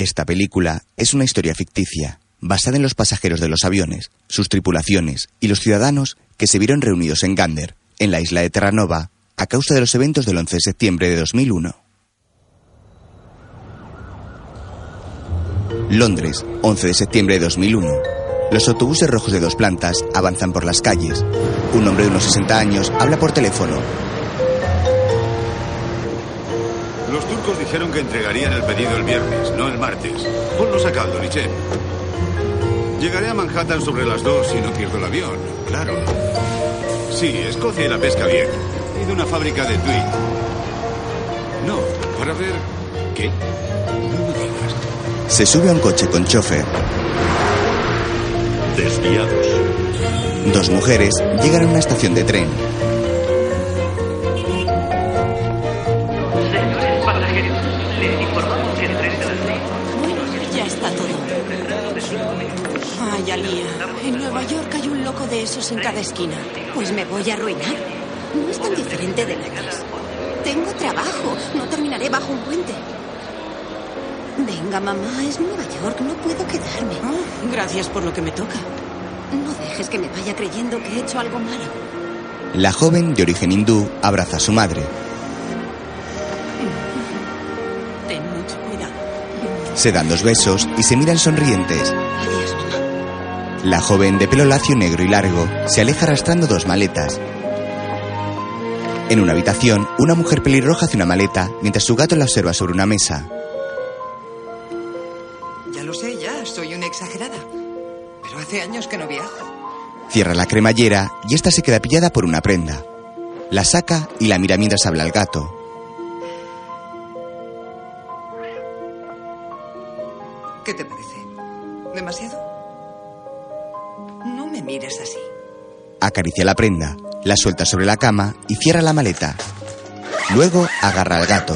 Esta película es una historia ficticia, basada en los pasajeros de los aviones, sus tripulaciones y los ciudadanos que se vieron reunidos en Gander, en la isla de Terranova, a causa de los eventos del 11 de septiembre de 2001. Londres, 11 de septiembre de 2001. Los autobuses rojos de dos plantas avanzan por las calles. Un hombre de unos 60 años habla por teléfono. Los turcos dijeron que entregarían el pedido el viernes, no el martes. Ponlos a caldo. Llegaré a Manhattan sobre las dos y no pierdo el avión, claro. Sí, Escocia y la pesca bien. Y de una fábrica de tweed. No, para ver... ¿Qué? No me digas. Se sube a un coche con chofer. Desviados. Dos mujeres llegan a una estación de tren. En Nueva York hay un loco de esos en cada esquina. Pues me voy a arruinar. No es tan diferente de antes. Tengo trabajo, no terminaré bajo un puente. Venga, mamá, es Nueva York, no puedo quedarme. Oh, gracias por lo que me toca. No dejes que me vaya creyendo que he hecho algo malo. La joven, de origen hindú, abraza a su madre. Ten mucho cuidado. Se dan dos besos y se miran sonrientes. Adiós. La joven, de pelo lacio negro y largo, se aleja arrastrando dos maletas. En una habitación, una mujer pelirroja hace una maleta mientras su gato la observa sobre una mesa. Ya lo sé, ya, soy una exagerada. Pero hace años que no viajo. Cierra la cremallera y esta se queda pillada por una prenda. La saca y la mira mientras habla al gato. ¿Qué te parece? ¿Demasiado? No me mires así. Acaricia la prenda, la suelta sobre la cama y cierra la maleta. Luego agarra al gato.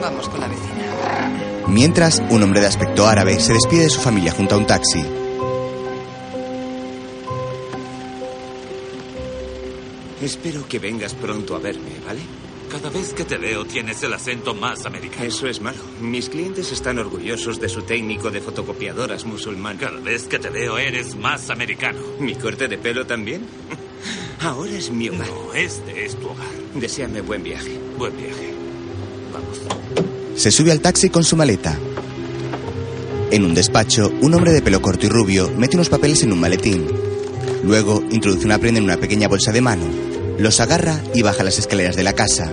Vamos con la vecina. Mientras, un hombre de aspecto árabe se despide de su familia junto a un taxi. Espero que vengas pronto a verme, ¿vale? Cada vez que te veo tienes el acento más americano. Eso es malo. Mis clientes están orgullosos de su técnico de fotocopiadoras musulmán. Cada vez que te veo eres más americano. ¿Mi corte de pelo también? Ahora es mi hogar. No, este es tu hogar. Deseame buen viaje. Buen viaje. Vamos. Se sube al taxi con su maleta. En un despacho, un hombre de pelo corto y rubio mete unos papeles en un maletín. Luego introduce una prenda en una pequeña bolsa de mano. Los agarra y baja las escaleras de la casa.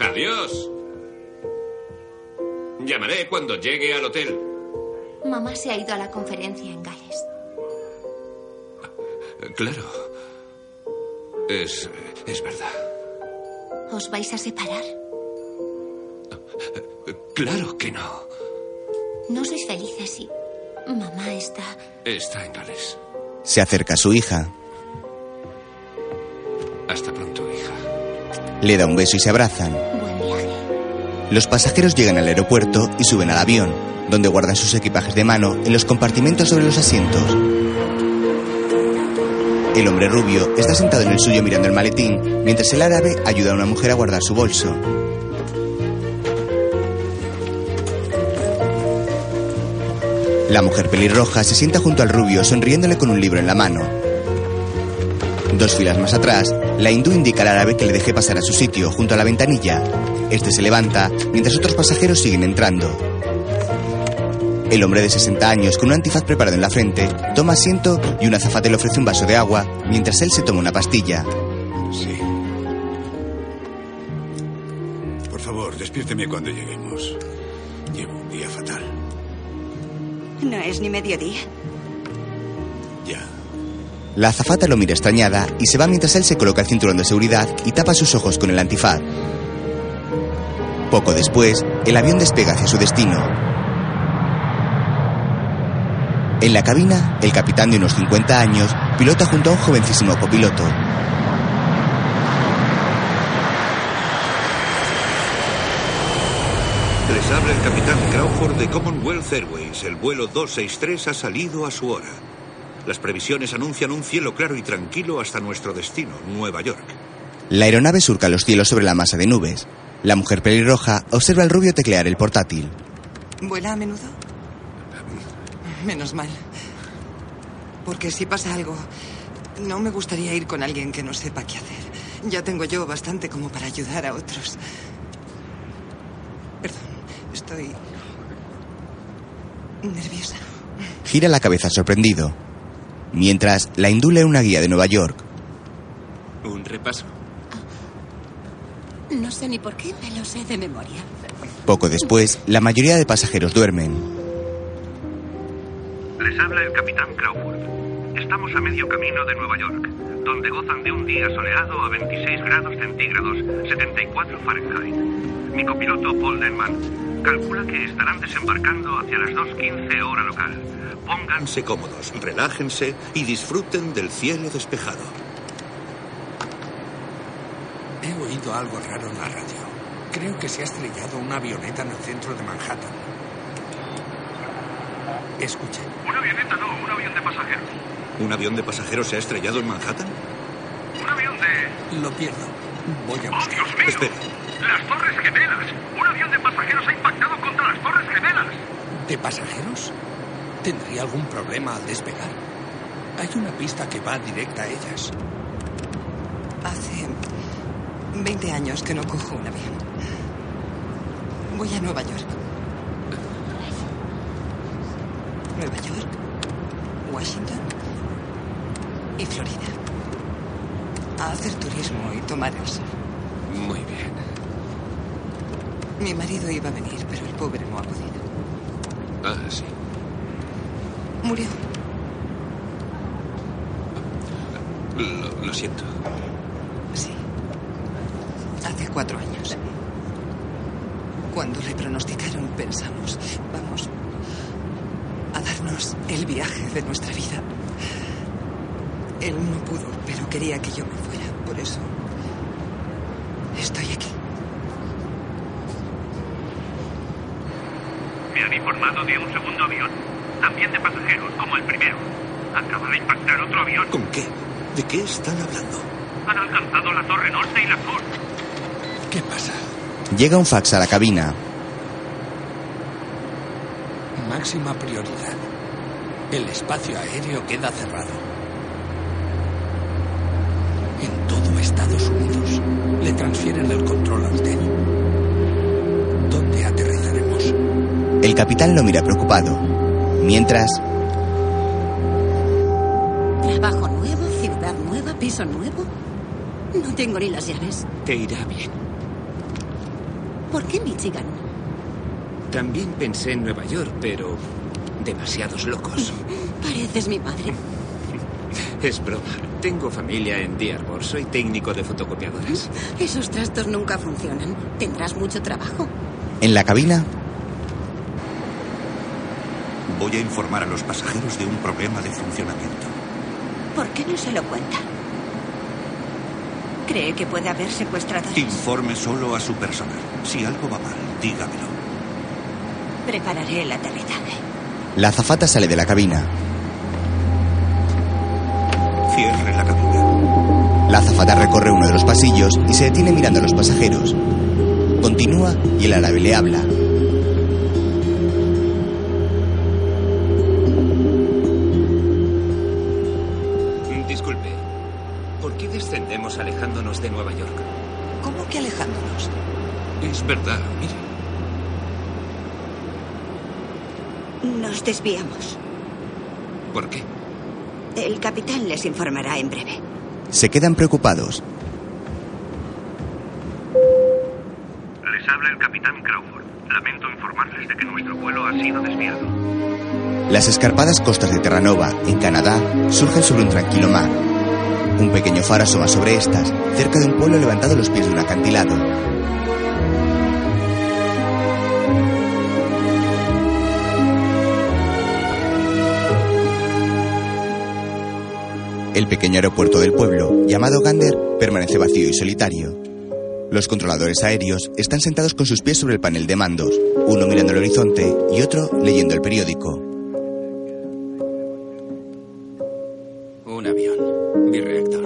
Adiós. Llamaré cuando llegue al hotel. Mamá se ha ido a la conferencia en Gales. Claro. Es. es verdad. ¿Os vais a separar? Claro que no. No sois felices y mamá está... Está en Gales. Se acerca a su hija. Hasta pronto, hija. Le da un beso y se abrazan. Buen viaje. Los pasajeros llegan al aeropuerto y suben al avión, donde guardan sus equipajes de mano en los compartimentos sobre los asientos. El hombre rubio está sentado en el suyo mirando el maletín, mientras el árabe ayuda a una mujer a guardar su bolso. La mujer pelirroja se sienta junto al rubio sonriéndole con un libro en la mano. Dos filas más atrás, la hindú indica al árabe que le deje pasar a su sitio, junto a la ventanilla. Este se levanta, mientras otros pasajeros siguen entrando. El hombre de 60 años, con un antifaz preparado en la frente, toma asiento y un azafate le ofrece un vaso de agua, mientras él se toma una pastilla. Sí. Por favor, despiérteme cuando lleguemos. No es ni mediodía. Ya. La azafata lo mira extrañada y se va mientras él se coloca el cinturón de seguridad y tapa sus ojos con el antifaz. Poco después, el avión despega hacia su destino. En la cabina, el capitán de unos 50 años pilota junto a un jovencísimo copiloto. Habla el capitán Crawford de Commonwealth Airways. El vuelo 263 ha salido a su hora. Las previsiones anuncian un cielo claro y tranquilo hasta nuestro destino, Nueva York. La aeronave surca los cielos sobre la masa de nubes. La mujer pelirroja observa al rubio teclear el portátil. ¿Vuela a menudo? Menos mal. Porque si pasa algo, no me gustaría ir con alguien que no sepa qué hacer. Ya tengo yo bastante como para ayudar a otros. Estoy nerviosa. Gira la cabeza sorprendido. Mientras, la hindú lee una guía de Nueva York. Un repaso. No sé ni por qué me lo sé de memoria. Poco después, la mayoría de pasajeros duermen. Les habla el capitán Crawford. Estamos a medio camino de Nueva York, donde gozan de un día soleado a 26 grados centígrados, 74 Fahrenheit. Mi copiloto Paul Denman calcula que estarán desembarcando hacia las 2.15 hora local. Pónganse cómodos, relájense y disfruten del cielo despejado. He oído algo raro en la radio. Creo que se ha estrellado una avioneta en el centro de Manhattan. Escuche. Una avioneta no, un avión de pasajeros. ¿Un avión de pasajeros se ha estrellado en Manhattan? Un avión de... Lo pierdo. Voy a ¡Oh, buscar. Dios mío! Espera. Las Torres Gemelas. Un avión de pasajeros ha impactado contra las Torres Gemelas. ¿De pasajeros? ¿Tendría algún problema al despegar? Hay una pista que va directa a ellas. Hace 20 años que no cojo un avión. Voy a Nueva York. Nueva York, Washington y Florida. A hacer turismo y tomar el sol. Muy bien. Mi marido iba a venir, pero el pobre no ha podido. Ah, sí. Murió. Lo, lo siento. Sí. Hace cuatro años. Cuando le pronosticaron, pensamos, vamos a darnos el viaje de nuestra vida. Él no pudo, pero quería que yo me fuera. Por eso estoy aquí. Me han informado de un segundo avión, también de pasajeros, como el primero. Acaba de impactar otro avión. ¿Con qué? ¿De qué están hablando? Han alcanzado la torre norte y la sur. ¿Qué pasa? Llega un fax a la cabina. Máxima prioridad. El espacio aéreo queda cerrado. En todo Estados Unidos le transfieren el control al TEN. El capitán lo mira preocupado. Mientras, Trabajo nuevo, ciudad nueva, piso nuevo. No tengo ni las llaves. Te irá bien. ¿Por qué Michigan? También pensé en Nueva York, pero demasiados locos. Pareces mi madre. Es broma. Tengo familia en Dearborn. Soy técnico de fotocopiadoras. Esos trastos nunca funcionan. Tendrás mucho trabajo. en la cabina, Voy a informar a los pasajeros de un problema de funcionamiento. ¿Por qué no se lo cuenta? ¿Cree que puede haber secuestradores? Informe solo a su personal. Si algo va mal, dígamelo. Prepararé el aterrizaje. la azafata sale de la cabina. Cierre la cabina. La azafata recorre uno de los pasillos y se detiene mirando a los pasajeros. Continúa y el árabe le habla. Nos desviamos. ¿Por qué? El capitán les informará en breve. Se quedan preocupados. Les habla el capitán Crawford. Lamento informarles de que nuestro vuelo ha sido desviado. Las escarpadas costas de Terranova, en Canadá, surgen sobre un tranquilo mar. Un pequeño faro asoma sobre estas, cerca de un pueblo levantado a los pies de un acantilado. El pequeño aeropuerto del pueblo, llamado Gander, permanece vacío y solitario. Los controladores aéreos están sentados con sus pies sobre el panel de mandos, uno mirando el horizonte y otro leyendo el periódico. Birreactor.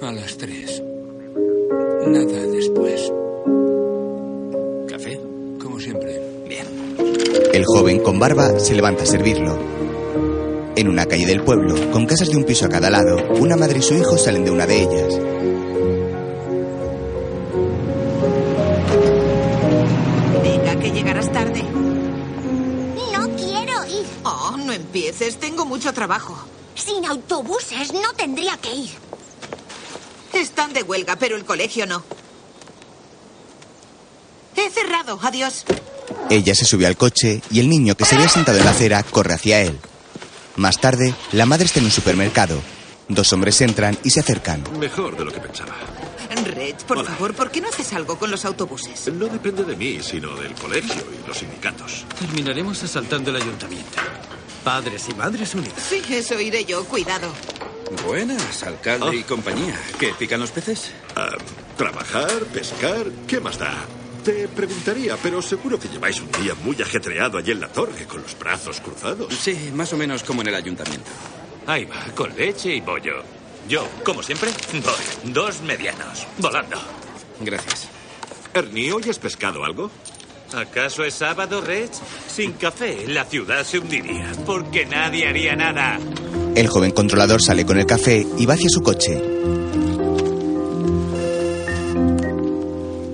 A las tres. Nada después. ¿Café? Como siempre. Bien. El joven con barba se levanta a servirlo. En una calle del pueblo, con casas de un piso a cada lado, una madre y su hijo salen de una de ellas. Venga, que llegarás tarde. No quiero ir. Oh, no empieces. Tengo mucho trabajo. Sin autobuses no tendría que ir. Están de huelga, pero el colegio no. He cerrado. Adiós. Ella se sube al coche y el niño que se había sentado en la acera corre hacia él. Más tarde, la madre está en un supermercado. Dos hombres entran y se acercan. Mejor de lo que pensaba. Reg, por Hola. favor, ¿por qué no haces algo con los autobuses? No depende de mí, sino del colegio y los sindicatos. Terminaremos asaltando el ayuntamiento. Padres y madres unidos. Sí, eso iré yo. Cuidado. Buenas, alcalde y compañía. ¿Qué pican los peces? Ah, trabajar, pescar, ¿qué más da? Te preguntaría, pero seguro que lleváis un día muy ajetreado allí en la torre, con los brazos cruzados. Sí, más o menos como en el ayuntamiento. Ahí va, con leche y pollo. Yo, como siempre, voy. Dos medianos, volando. Gracias. Ernie, ¿hoy has pescado algo? ¿Acaso es sábado, Reg? Sin café, la ciudad se hundiría, porque nadie haría nada. El joven controlador sale con el café y va hacia su coche.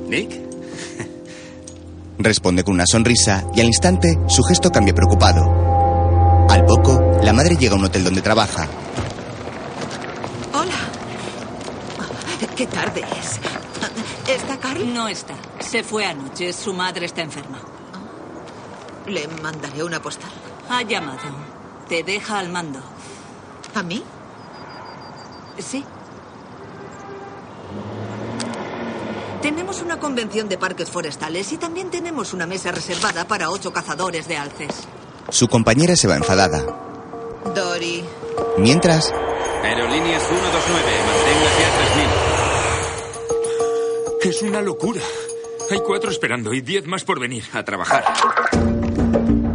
¿Nick? Responde con una sonrisa y al instante su gesto cambia preocupado. Al poco, la madre llega a un hotel donde trabaja. Hola. Qué tarde es. ¿Está Carl? No está. Se fue anoche. Su madre está enferma. Le mandaré una postal. Ha llamado. Te deja al mando. ¿A mí? Sí. Tenemos una convención de parques forestales y también tenemos una mesa reservada para ocho cazadores de alces. Su compañera se va enfadada. Dory. Mientras, Aerolíneas 129, manténgase a 3000. Es una locura. Hay cuatro esperando y diez más por venir. A trabajar.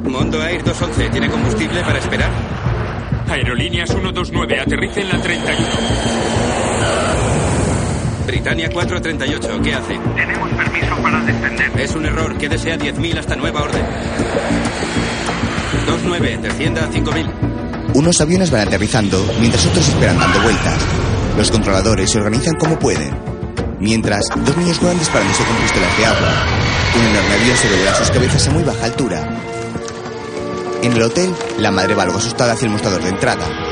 Mondo Air 211, ¿tiene combustible para esperar? Aerolíneas 129, aterrice en la 31. Britannia 438, ¿qué hace? Tenemos permiso para descender. Es un error, quédese a 10.000 hasta nueva orden. 29, descienda a 5.000. unos aviones van aterrizando mientras otros esperan dando vueltas. Los controladores se organizan como pueden. Mientras, dos niños juegan disparándose con pistolas de agua. Un enorme avión se revela sus cabezas a muy baja altura. En el hotel, la madre va algo asustada hacia el mostrador de entrada.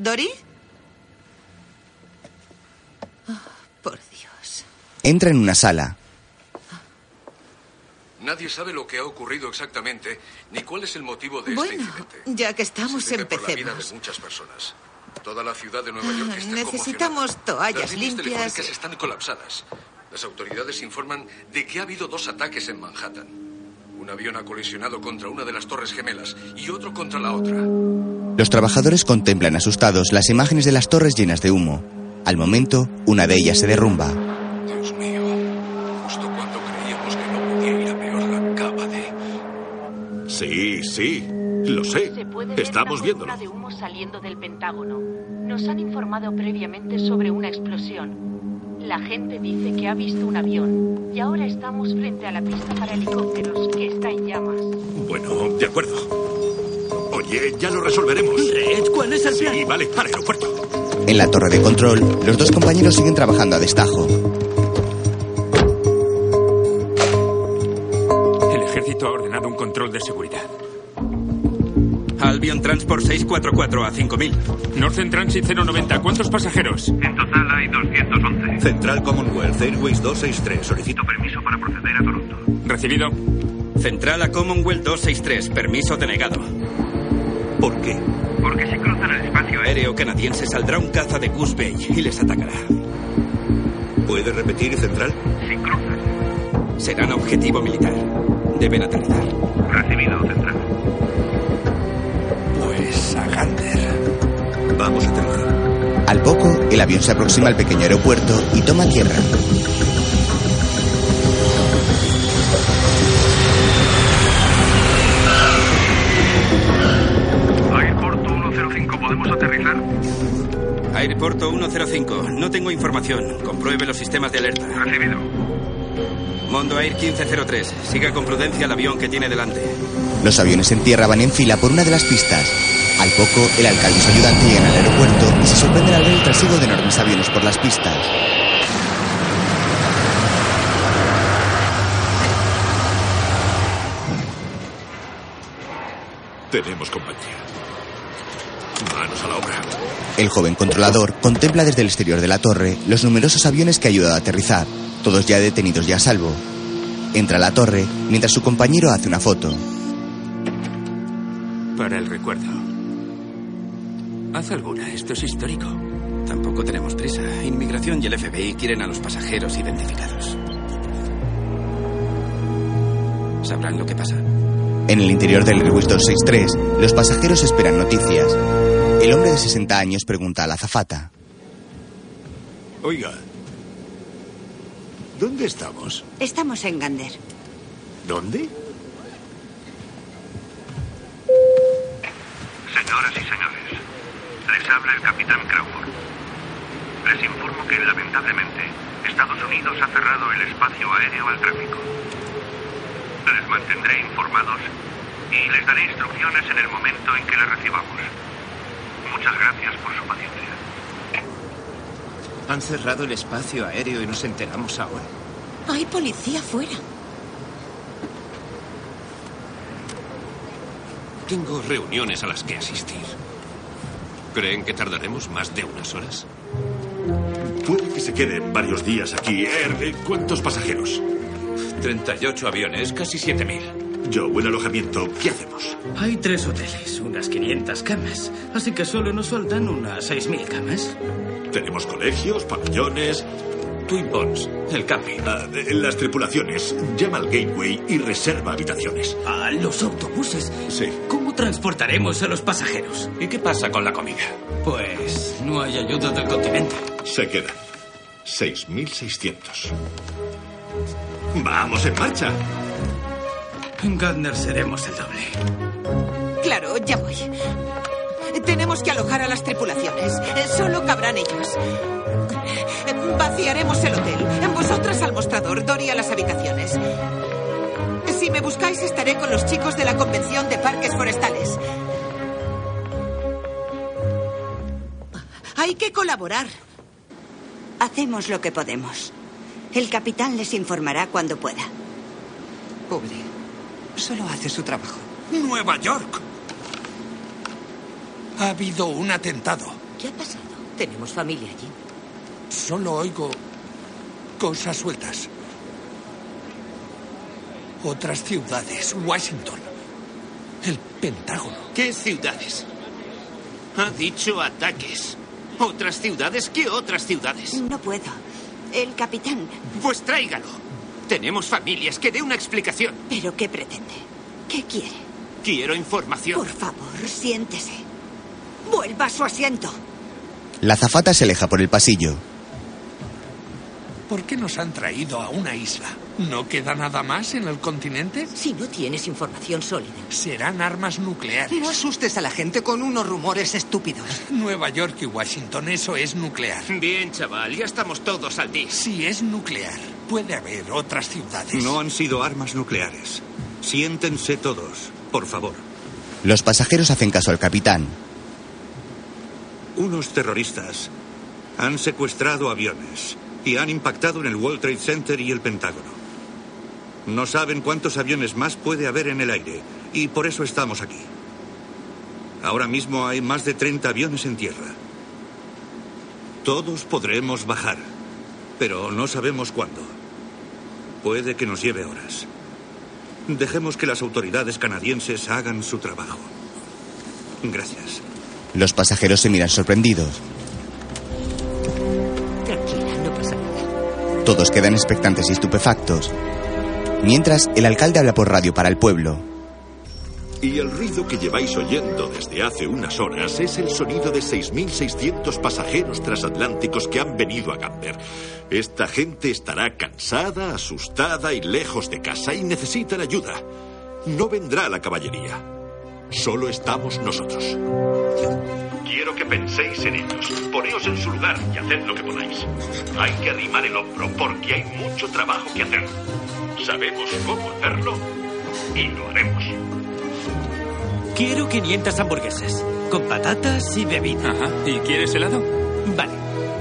¿Dory? Ah, por Dios. Entra en una sala. Nadie sabe lo que ha ocurrido exactamente, ni cuál es el motivo de este Bueno, incidente. ya que estamos, Se teme por la vida de empecemos. muchas personas. Toda la ciudad de Nueva York está Necesitamos toallas Las líneas limpias. telefónicas están colapsadas. Las autoridades informan de que ha habido dos ataques en Manhattan. Un avión ha colisionado contra una de las torres gemelas y otro contra la otra. Los trabajadores contemplan asustados las imágenes de las torres llenas de humo. Al momento, una de ellas se derrumba. Dios mío, justo cuando creíamos que no podía ir a peor, la acaba de... Sí, sí, lo sé. Se puede ver Estamos viéndolo. de humo saliendo del Pentágono. Nos han informado previamente sobre una explosión. La gente dice que ha visto un avión y ahora estamos frente a la pista para helicópteros que está en llamas. Bueno, de acuerdo. Oye, ya lo resolveremos. ¿cuál es el Sí, vale, al aeropuerto. En la torre de control, los dos compañeros siguen trabajando a destajo. Transport 644 a 5000. Northern Transit 090, ¿cuántos pasajeros? En total hay 211. Central Commonwealth Airways 263. Solicito permiso para proceder a Toronto. Recibido. Central a Commonwealth 263, permiso denegado. ¿Por qué? Porque si cruzan el espacio Aéreo canadiense saldrá un caza de Goose Bay y les atacará. ¿Puede repetir, Central? Si cruzan. Serán objetivo militar. Deben aterrizar. Recibido, Central. A Gander. Vamos a aterrizar. Al poco, el avión se aproxima al pequeño aeropuerto y toma tierra. Airporto 105, ¿podemos aterrizar? Airporto 105. No tengo información. Compruebe los sistemas de alerta. Recibido. Mondo Air 1503. Siga con prudencia el avión que tiene delante. Los aviones en tierra van en fila por una de las pistas. Al poco, el alcalde y su ayudante llegan al aeropuerto y se sorprenden al ver el trasiego de enormes aviones por las pistas. Tenemos compañía. Manos a la obra. El joven controlador contempla desde el exterior de la torre los numerosos aviones que ha ayudado a aterrizar, todos ya detenidos y a salvo. Entra a la torre mientras su compañero hace una foto. Para el recuerdo. Haz alguna, esto es histórico. Tampoco tenemos prisa. Inmigración y el FBI quieren a los pasajeros identificados. Sabrán lo que pasa. En el interior del Airbus 263, los pasajeros esperan noticias. El hombre de 60 años pregunta a la azafata. Oiga, ¿dónde estamos? Estamos en Gander. ¿Dónde? Lamentablemente, Estados Unidos ha cerrado el espacio aéreo al tráfico. Les mantendré informados y les daré instrucciones en el momento en que las recibamos. Muchas gracias por su paciencia. Han cerrado el espacio aéreo y nos enteramos ahora. Hay policía fuera. Tengo reuniones a las que asistir. ¿Creen que tardaremos más de unas horas? Puede que se queden varios días aquí. Eh, ¿Cuántos pasajeros? 38 aviones, casi 7.000. Yo, buen alojamiento. ¿Qué hacemos? Hay tres hoteles, unas 500 camas. Así que solo nos faltan unas 6.000 camas. Tenemos colegios, pabellones. Twin Ponds, el camping. Ah, eh, las tripulaciones. Llama al gateway y reserva habitaciones. ¿A los autobuses? Sí. ¿Cómo transportaremos a los pasajeros? ¿Y qué pasa con la comida? Pues no hay ayuda del continente. Se quedan 6.600. Vamos en marcha. En Gardner seremos el doble. Claro, ya voy. Tenemos que alojar a las tripulaciones. Solo cabrán ellas. Eh, Vaciaremos el hotel. Vosotras al mostrador, Dory a las habitaciones. Si me buscáis, estaré con los chicos de la Convención de Parques Forestales. Hay que colaborar. Hacemos lo que podemos. El capitán les informará cuando pueda. Pobre. Solo hace su trabajo. Nueva York. Ha habido un atentado. ¿Qué ha pasado? Tenemos familia allí. Solo oigo cosas sueltas. Otras ciudades. Washington. El Pentágono. ¿Qué ciudades? Ha dicho ataques. ¿Otras ciudades? ¿Qué otras ciudades? No puedo. El capitán. Pues tráigalo. Tenemos familias. Que dé una explicación. ¿Pero qué pretende? ¿Qué quiere? Quiero información. Por favor, siéntese. Vuelva a su asiento. La azafata se aleja por el pasillo. ¿Por qué nos han traído a una isla? ¿No queda nada más en el continente? Si no tienes información sólida. Serán armas nucleares. No asustes a la gente con unos rumores estúpidos. Nueva York y Washington, eso es nuclear. Bien, chaval, ya estamos todos al día. Si es nuclear, puede haber otras ciudades. No han sido armas nucleares. Siéntense todos, por favor. Los pasajeros hacen caso al capitán. Unos terroristas han secuestrado aviones y han impactado en el World Trade Center y el Pentágono. No saben cuántos aviones más puede haber en el aire y por eso estamos aquí. Ahora mismo hay más de 30 aviones en tierra. Todos podremos bajar, pero no sabemos cuándo. Puede que nos lleve horas. Dejemos que las autoridades canadienses hagan su trabajo. Gracias. Los pasajeros se miran sorprendidos. Todos quedan expectantes y estupefactos. Mientras, el alcalde habla por radio para el pueblo. Y el ruido que lleváis oyendo desde hace unas horas es el sonido de 6.600 pasajeros transatlánticos que han venido a Gamber. Esta gente estará cansada, asustada y lejos de casa y necesitan ayuda. No vendrá la caballería. Solo estamos nosotros. Quiero que penséis en ellos. Poneos en su lugar y haced lo que podáis. Hay que arrimar el hombro porque hay mucho trabajo que hacer. Sabemos cómo hacerlo y lo haremos. Quiero 500 hamburguesas, con patatas y bebida. Ajá. ¿Y quieres helado? Vale.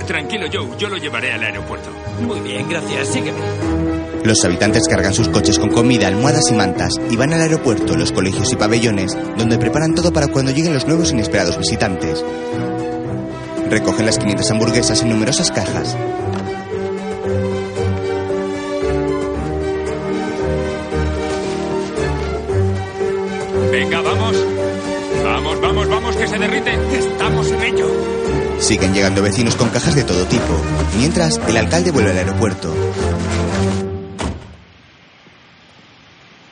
Tranquilo, Joe, yo lo llevaré al aeropuerto. Muy bien, gracias. Sígueme. Los habitantes cargan sus coches con comida, almohadas y mantas y van al aeropuerto, los colegios y pabellones, donde preparan todo para cuando lleguen los nuevos inesperados visitantes. Recogen las 500 hamburguesas en numerosas cajas. Venga, vamos. Vamos, vamos, vamos, que se derrite. Estamos en ello. Siguen llegando vecinos con cajas de todo tipo, mientras el alcalde vuelve al aeropuerto.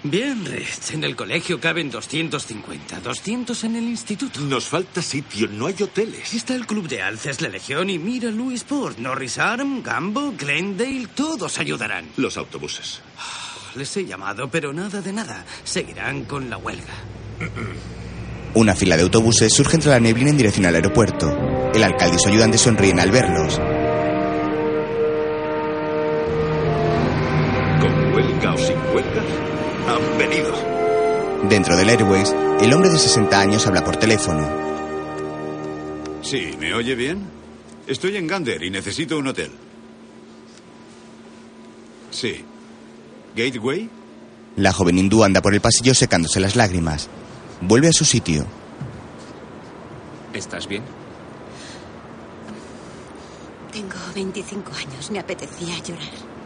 Bien, Rich. En el colegio caben 250, 200 en el instituto. Nos falta sitio, no hay hoteles. Está el club de alces, la Legión y mira Louisport, Norris Arm, Gambo, Glendale, todos ayudarán. Los autobuses. Les he llamado, pero nada de nada. Seguirán con la huelga. Una fila de autobuses surge entre la neblina en dirección al aeropuerto. El alcalde y su ayudante sonríen al verlos. Con huelga o sin huelga, Dentro del Airways, el hombre de 60 años habla por teléfono. Sí, ¿me oye bien? Estoy en Gander y necesito un hotel. Sí. ¿Gateway? La joven hindú anda por el pasillo secándose las lágrimas. Vuelve a su sitio. ¿Estás bien? Tengo 25 años. Me apetecía llorar.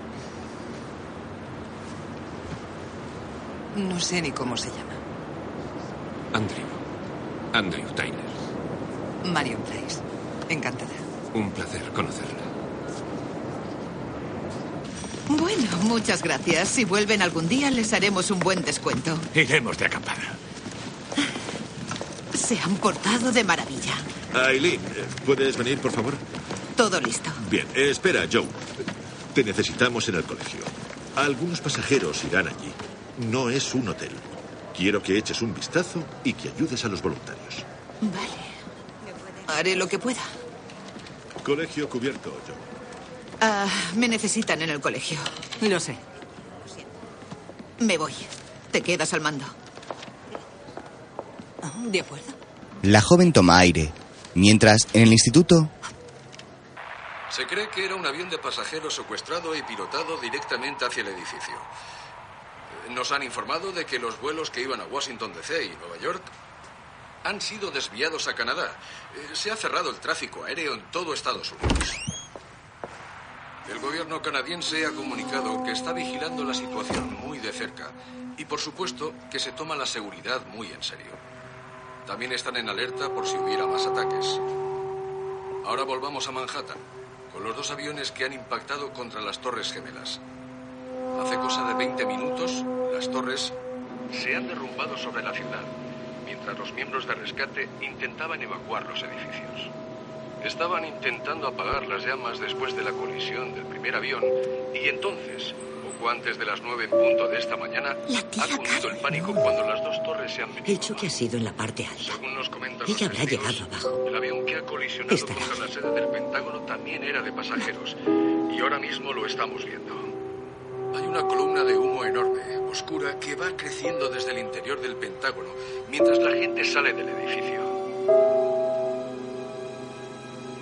No sé ni cómo se llama. Andrew. Andrew Tyler. Marion Price. Encantada. Un placer conocerla. Bueno, muchas gracias. Si vuelven algún día, les haremos un buen descuento. Iremos de acampada. Se han portado de maravilla. Aileen, ¿puedes venir, por favor? Todo listo. Bien, eh, espera, Joe. Te necesitamos en el colegio. Algunos pasajeros irán allí. No es un hotel. Quiero que eches un vistazo y que ayudes a los voluntarios. Vale. Haré lo que pueda. Colegio cubierto, Joe. Ah, me necesitan en el colegio. Lo sé. Me voy. Te quedas al mando. De acuerdo. La joven toma aire. Mientras, en el instituto, Se cree que era un avión de pasajeros secuestrado y pilotado directamente hacia el edificio. Nos han informado de que los vuelos que iban a Washington DC y Nueva York han sido desviados a Canadá. Eh, Se ha cerrado el tráfico aéreo en todo Estados Unidos. El gobierno canadiense ha comunicado que está vigilando la situación muy de cerca y, por supuesto, que se toma la seguridad muy en serio. También están en alerta por si hubiera más ataques. Ahora volvamos a Manhattan, con los dos aviones que han impactado contra las Torres Gemelas. Hace cosa de 20 minutos, las torres se han derrumbado sobre la ciudad, mientras los miembros de rescate intentaban evacuar los edificios. Estaban intentando apagar las llamas después de la colisión del primer avión y entonces, poco antes de las nueve en punto de esta mañana, ha cundido el pánico cuando las dos torres se han venido. El choque ha sido en la parte alta. Según nos comentan Ella los habrá testigos, llegado abajo. El avión que ha colisionado Estará contra la sede del Pentágono también era de pasajeros y ahora mismo lo estamos viendo. Hay una columna de humo enorme, oscura, que va creciendo desde el interior del Pentágono mientras la gente sale del edificio.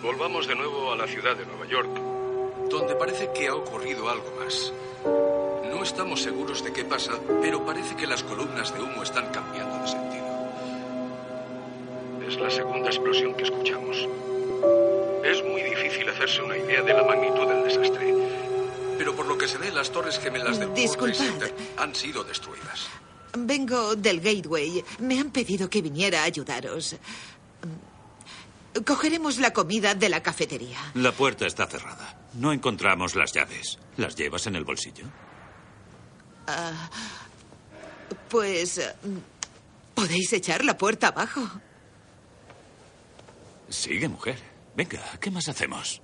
Volvamos de nuevo a la ciudad de Nueva York, donde parece que ha ocurrido algo más. No estamos seguros de qué pasa, pero parece que las columnas de humo están cambiando de sentido. Es la segunda explosión que escuchamos. Es muy difícil hacerse una idea de la magnitud del desastre, pero por lo que se ve, las torres gemelas del World Trade Disculpad. Center han sido destruidas. Vengo del Gateway. Me han pedido que viniera a ayudaros. Cogeremos la comida de la cafetería. La puerta está cerrada. No encontramos las llaves. ¿Las llevas en el bolsillo? Ah, pues... eh, Podéis echar la puerta abajo. Sigue, mujer. Venga, ¿qué más hacemos?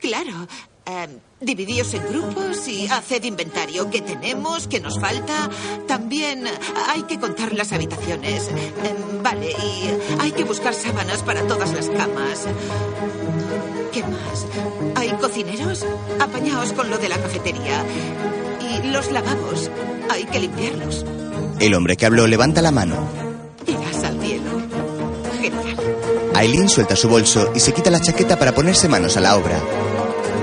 Claro. Eh, dividíos en grupos y haced inventario. ¿Qué tenemos? ¿Qué nos falta? También hay que contar las habitaciones. Eh, vale, y hay que buscar sábanas para todas las camas. ¿Qué más? ¿Hay cocineros? Apañaos con lo de la cafetería. Y los lavabos. Hay que limpiarlos. El hombre que habló levanta la mano. Irás al cielo. Genial. Aileen suelta su bolso y se quita la chaqueta para ponerse manos a la obra.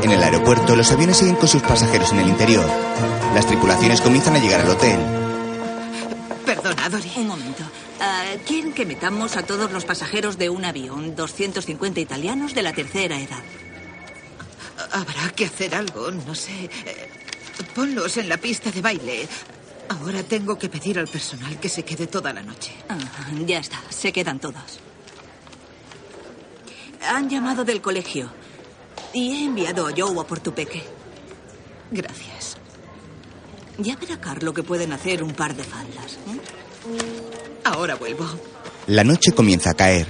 En el aeropuerto, los aviones siguen con sus pasajeros en el interior. Las tripulaciones comienzan a llegar al hotel. Perdona, Dori. Un momento. Ah, quieren que metamos a todos los pasajeros de un avión, 250 italianos de la tercera edad. Habrá que hacer algo, no sé. Eh, Ponlos en la pista de baile. Ahora tengo que pedir al personal que se quede toda la noche. Ah, ya está, se quedan todos. Han llamado del colegio y he enviado a Joe a por tu peque. Gracias. Ya verá Carlo que pueden hacer un par de faldas. ¿eh? Ahora vuelvo. La noche comienza a caer.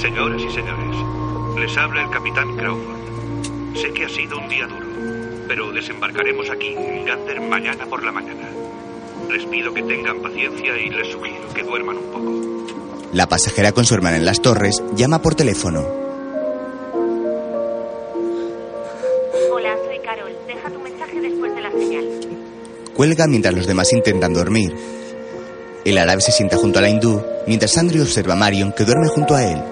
Señoras y señores, les habla el capitán Crawford. Sé que ha sido un día duro, pero desembarcaremos aquí en Gander mañana por la mañana. Les pido que tengan paciencia y les sugiero que duerman un poco. La pasajera con su hermana en las torres llama por teléfono. Hola, soy Carol. Deja tu mensaje después de la señal. Cuelga mientras los demás intentan dormir. El árabe se sienta junto a la hindú, mientras Andrew observa a Marion que duerme junto a él.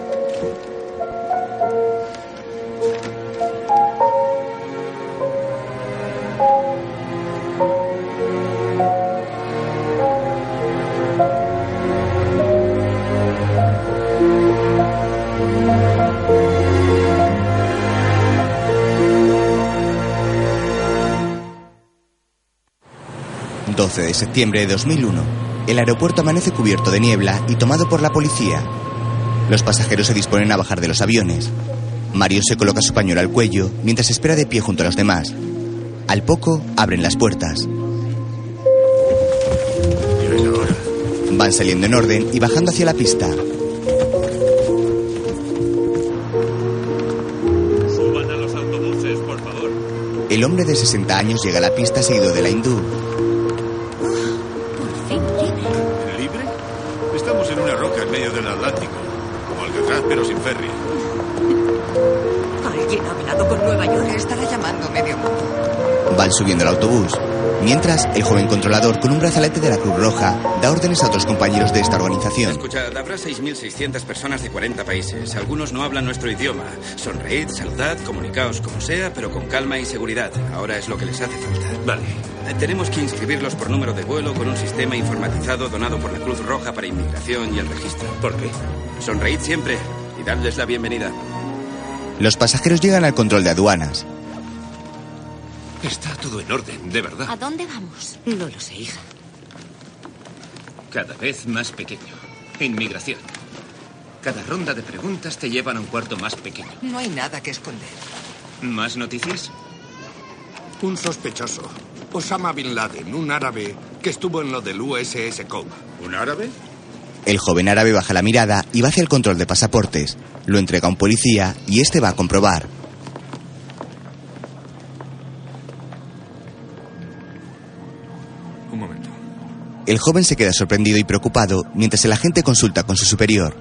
De septiembre de 2001... ...el aeropuerto amanece cubierto de niebla... ...y tomado por la policía... Los pasajeros se disponen a bajar de los aviones. Marion se coloca su pañuelo al cuello... ...mientras espera de pie junto a los demás. Al poco, abren las puertas. Van saliendo en orden y bajando hacia la pista. Suban a los autobuses, por favor. El hombre de 60 años llega a la pista seguido de la hindú. Subiendo el autobús. Mientras, el joven controlador con un brazalete de la Cruz Roja da órdenes a otros compañeros de esta organización. Escuchad, habrá 6.600 personas de 40 países. Algunos no hablan nuestro idioma. Sonreíd, saludad, comunicaos como sea, pero con calma y seguridad. Ahora es lo que les hace falta. Vale. Eh, Tenemos que inscribirlos por número de vuelo con un sistema informatizado donado por la Cruz Roja para inmigración y el registro. ¿Por qué? Sonreíd siempre y dadles la bienvenida. Los pasajeros llegan al control de aduanas. Todo en orden, de verdad. ¿A dónde vamos? No lo sé, hija. Cada vez más pequeño. Inmigración. Cada ronda de preguntas te llevan a un cuarto más pequeño. No hay nada que esconder. ¿Más noticias? Un sospechoso. Osama Bin Laden, un árabe que estuvo en lo del USS Code. ¿Un árabe? El joven árabe baja la mirada y va hacia el control de pasaportes. Lo entrega a un policía y este va a comprobar. Un momento. El joven se queda sorprendido y preocupado mientras el agente consulta con su superior.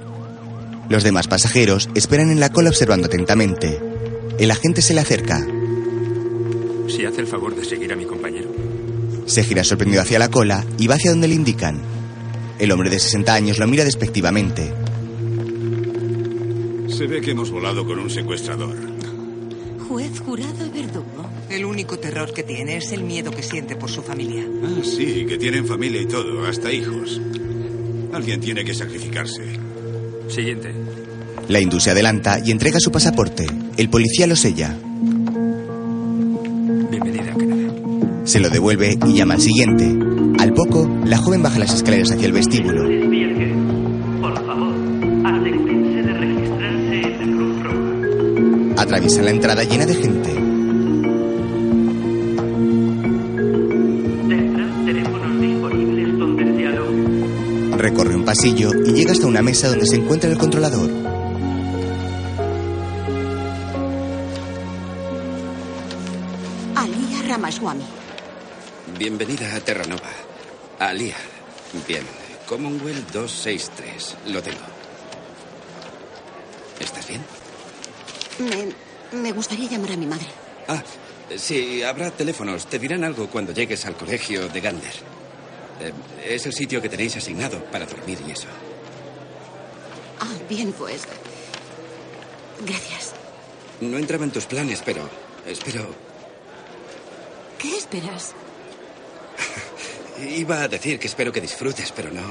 Los demás pasajeros esperan en la cola observando atentamente. El agente se le acerca. Si hace el favor de seguir a mi compañero. Se gira sorprendido hacia la cola y va hacia donde le indican. El hombre de 60 años lo mira despectivamente. Se ve que hemos volado con un secuestrador. Juez, jurado y verdugo. El único terror que tiene es el miedo que siente por su familia. Ah, sí, que tienen familia y todo, hasta hijos. Alguien tiene que sacrificarse. Siguiente. La hindú se adelanta y entrega su pasaporte. El policía lo sella. Bienvenida a Canadá. Se lo devuelve y llama al siguiente. Al poco, la joven baja las escaleras hacia el vestíbulo. atraviesa la entrada llena de gente. Recorre un pasillo y llega hasta una mesa donde se encuentra el controlador. Alia Ramaswamy. Bienvenida a Terranova. Alia. Bien. Commonwealth 263. Lo tengo. Me, me gustaría llamar a mi madre. Ah, sí, habrá teléfonos. Te dirán algo cuando llegues al colegio de Gander. Eh, es el sitio que tenéis asignado para dormir y eso. Ah, bien, pues. Gracias. No entraba en tus planes, pero espero. ¿Qué esperas? Iba a decir que espero que disfrutes, pero no.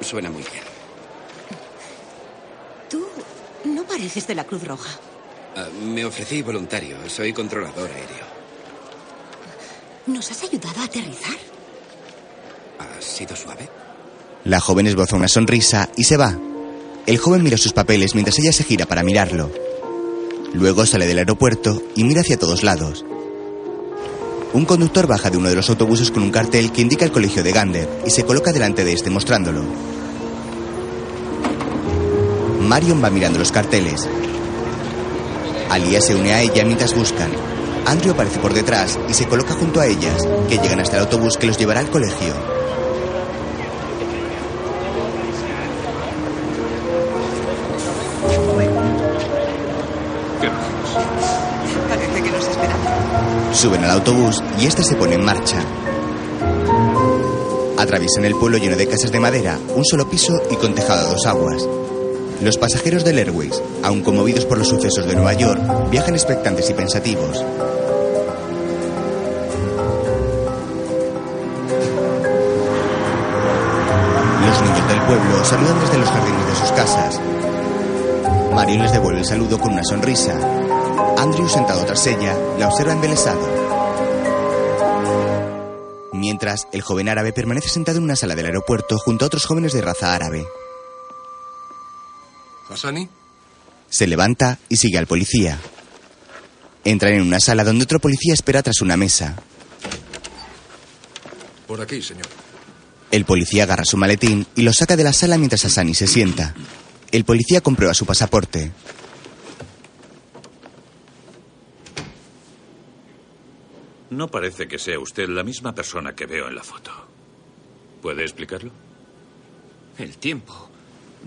Suena muy bien. No pareces de la Cruz Roja. Ah, me ofrecí voluntario. Soy controlador aéreo. ¿Nos has ayudado a aterrizar? ¿Ha sido suave? La joven esboza una sonrisa y se va. El joven mira sus papeles mientras ella se gira para mirarlo. Luego sale del aeropuerto y mira hacia todos lados. Un conductor baja de uno de los autobuses con un cartel que indica el colegio de Gander y se coloca delante de este mostrándolo. Marion va mirando los carteles. Alia se une a ella mientras buscan. Andrew aparece por detrás y se coloca junto a ellas, que llegan hasta el autobús que los llevará al colegio. Parece que nos esperan. Suben al autobús y este se pone en marcha. Atraviesan el pueblo lleno de casas de madera, un solo piso y con tejado a dos aguas. Los pasajeros del Airways, aun conmovidos por los sucesos de Nueva York, viajan expectantes y pensativos. Los niños del pueblo saludan desde los jardines de sus casas. Marion les devuelve el saludo con una sonrisa. Andrew, sentado tras ella, la observa embelesado. Mientras, el joven árabe permanece sentado en una sala del aeropuerto junto a otros jóvenes de raza árabe. ¿Hassani? Se levanta y sigue al policía. Entran en una sala donde otro policía espera tras una mesa. Por aquí, señor. El policía agarra su maletín y lo saca de la sala mientras Asani se sienta. El policía comprueba su pasaporte. No parece que sea usted la misma persona que veo en la foto. ¿Puede explicarlo? El tiempo.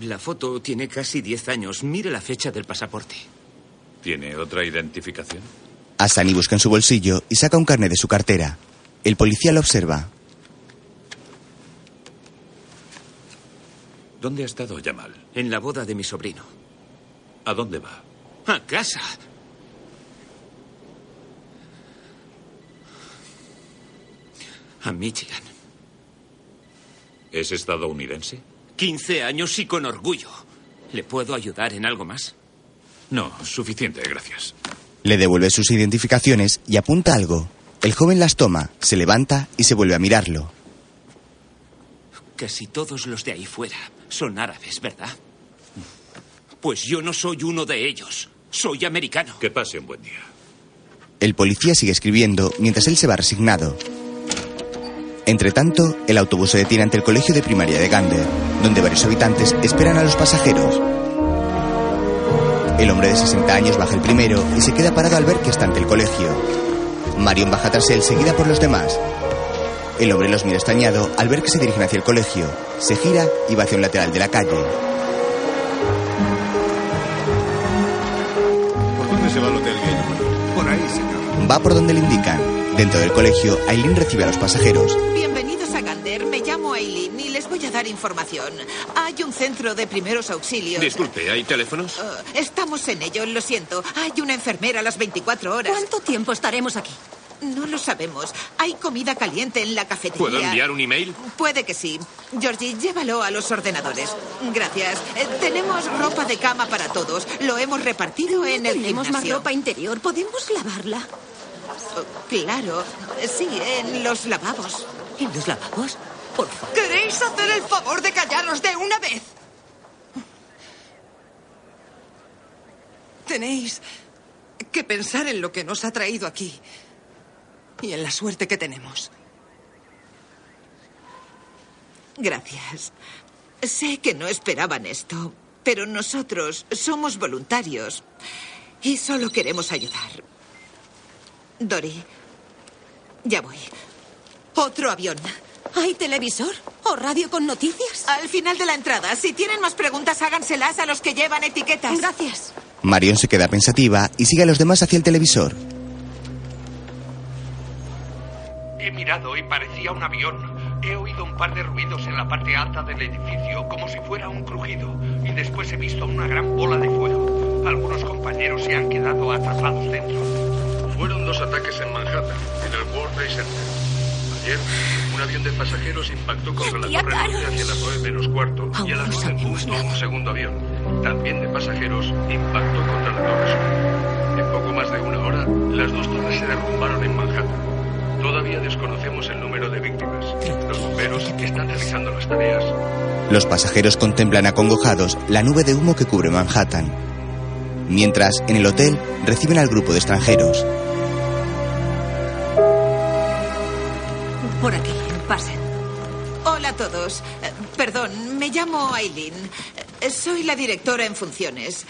La foto tiene casi 10 años. Mire la fecha del pasaporte. ¿Tiene otra identificación? Asani busca en su bolsillo y saca un carnet de su cartera. El policía lo observa. ¿Dónde ha estado Yamal? En la boda de mi sobrino. ¿A dónde va? A casa. A Michigan. ¿Es estadounidense? 15 años y con orgullo. ¿Le puedo ayudar en algo más? No, suficiente, gracias. Le devuelve sus identificaciones y apunta algo. El joven las toma, se levanta y se vuelve a mirarlo. Casi todos los de ahí fuera son árabes, ¿verdad? Pues yo no soy uno de ellos. Soy americano. Que pase un buen día. El policía sigue escribiendo mientras él se va resignado. Entre tanto, el autobús se detiene ante el colegio de primaria de Gander, donde varios habitantes esperan a los pasajeros. El hombre de 60 años baja el primero y se queda parado al ver que está ante el colegio. Marion baja tras él, seguida por los demás. El hombre los mira extrañado al ver que se dirigen hacia el colegio. Se gira y va hacia un lateral de la calle. ¿Por dónde se va al Hotel? Por ahí, señor. Va por donde le indican. Dentro del colegio, Aileen recibe a los pasajeros. Bienvenidos a Gander. Me llamo Aileen y les voy a dar información. Hay un centro de primeros auxilios. Disculpe, ¿hay teléfonos? Uh, estamos en ello, lo siento. Hay una enfermera a las 24 horas. ¿Cuánto tiempo estaremos aquí? No lo sabemos. Hay comida caliente en la cafetería. ¿Puedo enviar un email? Puede que sí. Georgie, llévalo a los ordenadores. Gracias. Eh, tenemos ropa de cama para todos. Lo hemos repartido en el Tenemos más gimnasio. ropa interior. ¿Podemos lavarla? Claro. Sí, en los lavabos. ¿En los lavabos? Por favor. ¿Queréis hacer el favor de callaros de una vez? Tenéis que pensar en lo que nos ha traído aquí y en la suerte que tenemos. Gracias. Sé que no esperaban esto, pero nosotros somos voluntarios y solo queremos ayudar. Dory, ya voy. Otro avión. ¿Hay televisor o radio con noticias? Al final de la entrada, si tienen más preguntas, háganselas a los que llevan etiquetas. Gracias. Marion se queda pensativa y sigue a los demás hacia el televisor. He mirado y parecía un avión. He oído un par de ruidos en la parte alta del edificio, como si fuera un crujido, y después he visto una gran bola de fuego. Algunos compañeros se han quedado atrapados dentro. Fueron dos ataques en Manhattan, en el World Trade Center. Ayer, un avión de pasajeros impactó contra la torre hacia las 9 menos cuarto y a las 9 en punto un segundo avión, también de pasajeros, impactó contra la torre sur. En poco más de una hora, las dos torres se derrumbaron en Manhattan. Todavía desconocemos el número de víctimas. Los bomberos están realizando las tareas. Los pasajeros contemplan acongojados la nube de humo que cubre Manhattan. Mientras, en el hotel, reciben al grupo de extranjeros. Por aquí, pasen. Hola a todos. Eh, Perdón, me llamo Aileen. Eh, Soy la directora en funciones.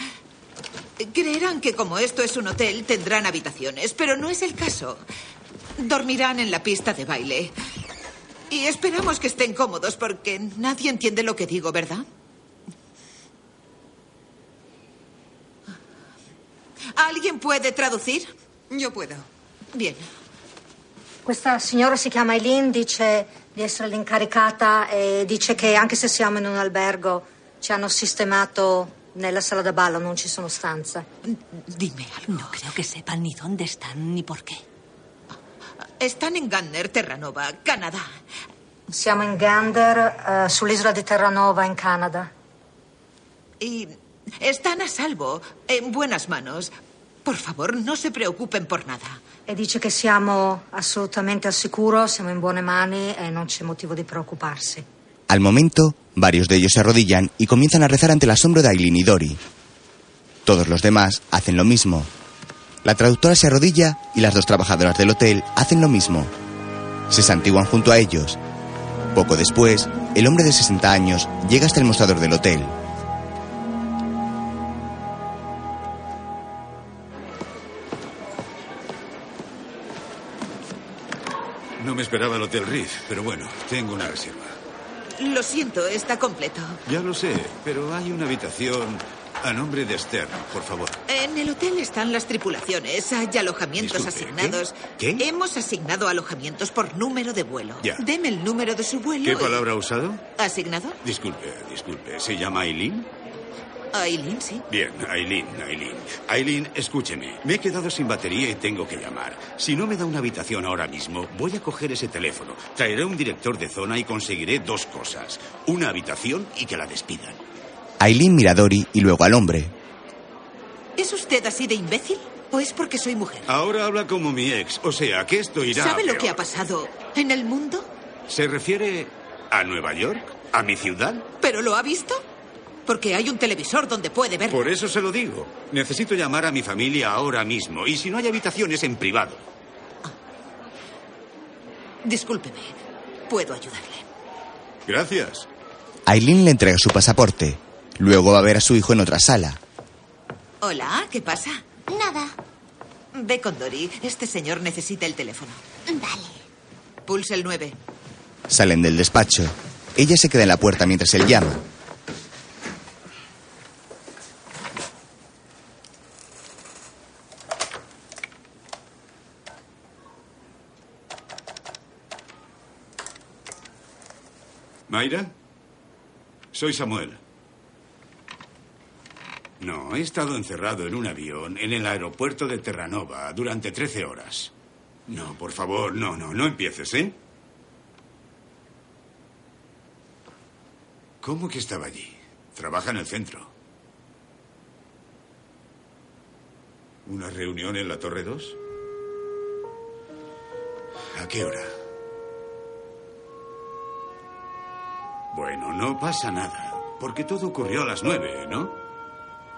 Creerán que como esto es un hotel tendrán habitaciones, pero no es el caso. Dormirán en la pista de baile. Y esperamos que estén cómodos porque nadie entiende lo que digo, ¿verdad? ¿Alguien puede traducir? Yo puedo. Bien. Questa signora si chiama Eileen, dice di essere l'incaricata e dice che anche se siamo in un albergo ci hanno sistemato nella sala da ballo, non ci sono stanze. Dime algo. No creo que sepan ni dónde están ni por qué. Están en Ganner, Terranova, Canadá. Siamo in Gander, eh, sull'isola di Terranova, in Canada. Y están a salvo, en buenas manos. Por favor, no se preocupen por nada. E dice che siamo assolutamente al sicuro, siamo in buone mani e non c'è motivo di preoccuparsi. Al momento, varios de ellos se arrodillan y comienzan a rezar ante el asombro de Aileen y Dory. Todos los demás hacen lo mismo. La traductora se arrodilla y las dos trabajadoras del hotel hacen lo mismo. Se santiguan junto a ellos. Poco después, el hombre de 60 años llega hasta el mostrador del hotel. Me esperaba el Hotel Riff, pero bueno, tengo una reserva. Lo siento, está completo. Ya lo sé, pero hay una habitación a nombre de Stern, por favor. En el hotel están las tripulaciones, hay alojamientos Disculpe, asignados. ¿qué? ¿Qué? Hemos asignado alojamientos por número de vuelo. Ya. Deme el número de su vuelo. ¿Qué y- palabra ha usado? ¿Asignado? Disculpe, disculpe. ¿Se llama Aileen? Aileen, sí. Bien, Aileen, Aileen. Aileen, escúcheme. Me he quedado sin batería y tengo que llamar. Si no me da una habitación ahora mismo, voy a coger ese teléfono. Traeré un director de zona y conseguiré dos cosas. Una habitación y que la despidan. Aileen mira a Dory y luego al hombre. ¿Es usted así de imbécil? ¿O es porque soy mujer? Ahora habla como mi ex. O sea, que esto irá. ¿Sabe a lo peor. que ha pasado en el mundo? ¿Se refiere a Nueva York? ¿A mi ciudad? ¿Pero lo ha visto? Porque hay un televisor donde puede verlo. Por eso se lo digo. Necesito llamar a mi familia ahora mismo. Y si no hay habitaciones, en privado. Discúlpeme. Puedo ayudarle. Gracias. Aileen le entrega su pasaporte. Luego va a ver a su hijo en otra sala. Hola, ¿qué pasa? Nada. Ve con Dory. Este señor necesita el teléfono. Vale. Pulse el 9. Salen del despacho. Ella se queda en la puerta mientras él llama. ¿Mayra? Soy Samuel. No, he estado encerrado en un avión en el aeropuerto de Terranova durante 13 horas. No, por favor, no, no, no empieces, ¿eh? ¿Cómo que estaba allí? Trabaja en el centro. ¿Una reunión en la Torre 2? ¿A qué hora? Bueno, no pasa nada, porque todo ocurrió a las nueve, ¿no?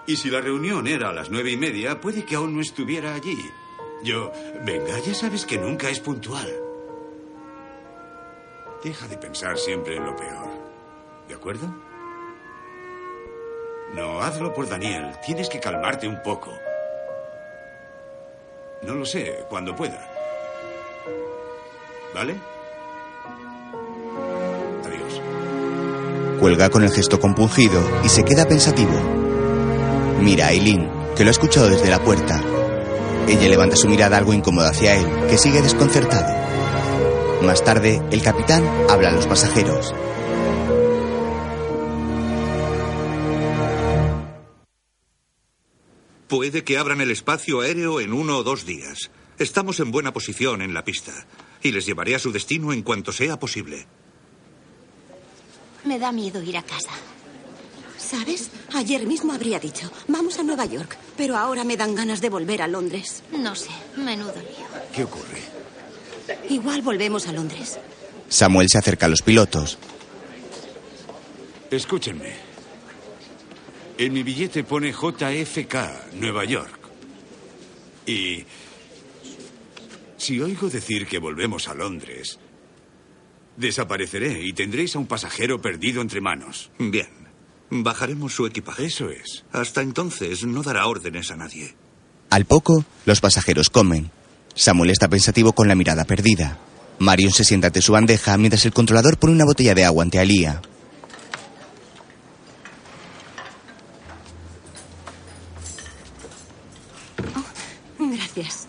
Y si la reunión era a las nueve y media, puede que aún no estuviera allí. Yo, venga, ya sabes que nunca es puntual. Deja de pensar siempre en lo peor. ¿De acuerdo? No, hazlo por Daniel. Tienes que calmarte un poco. No lo sé, cuando pueda. ¿Vale? Cuelga con el gesto compungido y se queda pensativo. Mira a Eileen, que lo ha escuchado desde la puerta. Ella levanta su mirada algo incómoda hacia él, que sigue desconcertado. Más tarde, el capitán habla a los pasajeros. Puede que abran el espacio aéreo en uno o dos días. Estamos en buena posición en la pista y les llevaré a su destino en cuanto sea posible. Me da miedo ir a casa. ¿Sabes? Ayer mismo habría dicho, vamos a Nueva York, pero ahora me dan ganas de volver a Londres. No sé, menudo lío. ¿Qué ocurre? Igual volvemos a Londres. Samuel se acerca a los pilotos. Escúchenme. En mi billete pone JFK, Nueva York. Y si oigo decir que volvemos a Londres, desapareceré y tendréis a un pasajero perdido entre manos. Bien. Bajaremos su equipaje. Eso es. Hasta entonces no dará órdenes a nadie. Al poco, los pasajeros comen. Samuel está pensativo con la mirada perdida. Marion se sienta ante su bandeja mientras el controlador pone una botella de agua ante Alía. Gracias.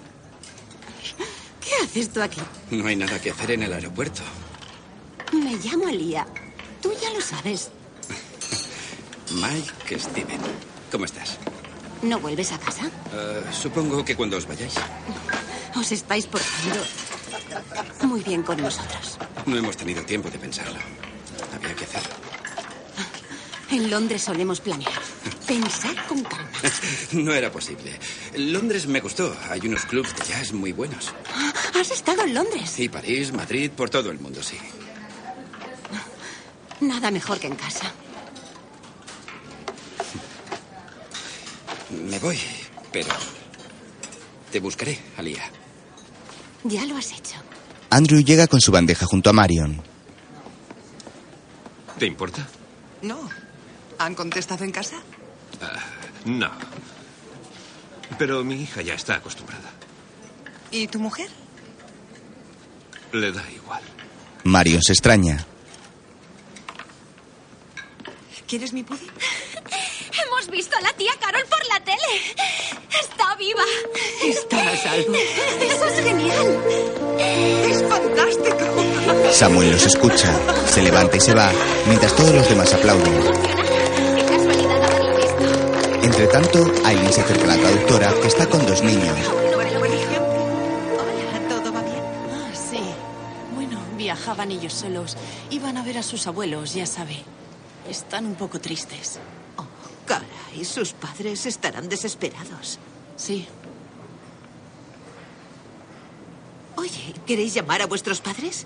¿Qué haces tú aquí? No hay nada que hacer en el aeropuerto. Me llamo Alía. Tú ya lo sabes. Mike Steven. ¿Cómo estás? ¿No vuelves a casa? Eh, supongo que cuando os vayáis. Os estáis portando muy bien con nosotros. No hemos tenido tiempo de pensarlo. Había que hacerlo. En Londres solemos planear. Pensar con calma. No era posible. Londres me gustó. Hay unos clubs de jazz muy buenos. Ah, ¿Has estado en Londres? Y París, Madrid, por todo el mundo, sí. Nada mejor que en casa. Me voy, pero te buscaré, Alía. Ya lo has hecho. Andrew llega con su bandeja junto a Marion. ¿Te importa? No. ¿Han contestado en casa? Ah, no. Pero mi hija ya está acostumbrada. ¿Y tu mujer? Le da igual. Marion se extraña. ¿Quieres mi pudding? Hemos visto a la tía Carol por la tele. Está viva. Está a salvo. ¡Eso es genial! ¡Es fantástico! Samuel los escucha, se levanta y se va, mientras todos los demás aplauden. Qué casualidad haberla visto. Entre tanto, Aileen se acerca a la traductora, que está con dos niños. Hola, ¿todo va bien? Ah, sí. Bueno, viajaban ellos solos. Iban a ver a sus abuelos, ya sabe. Están un poco tristes. Oh, caray, sus padres estarán desesperados. Sí. Oye, ¿queréis llamar a vuestros padres?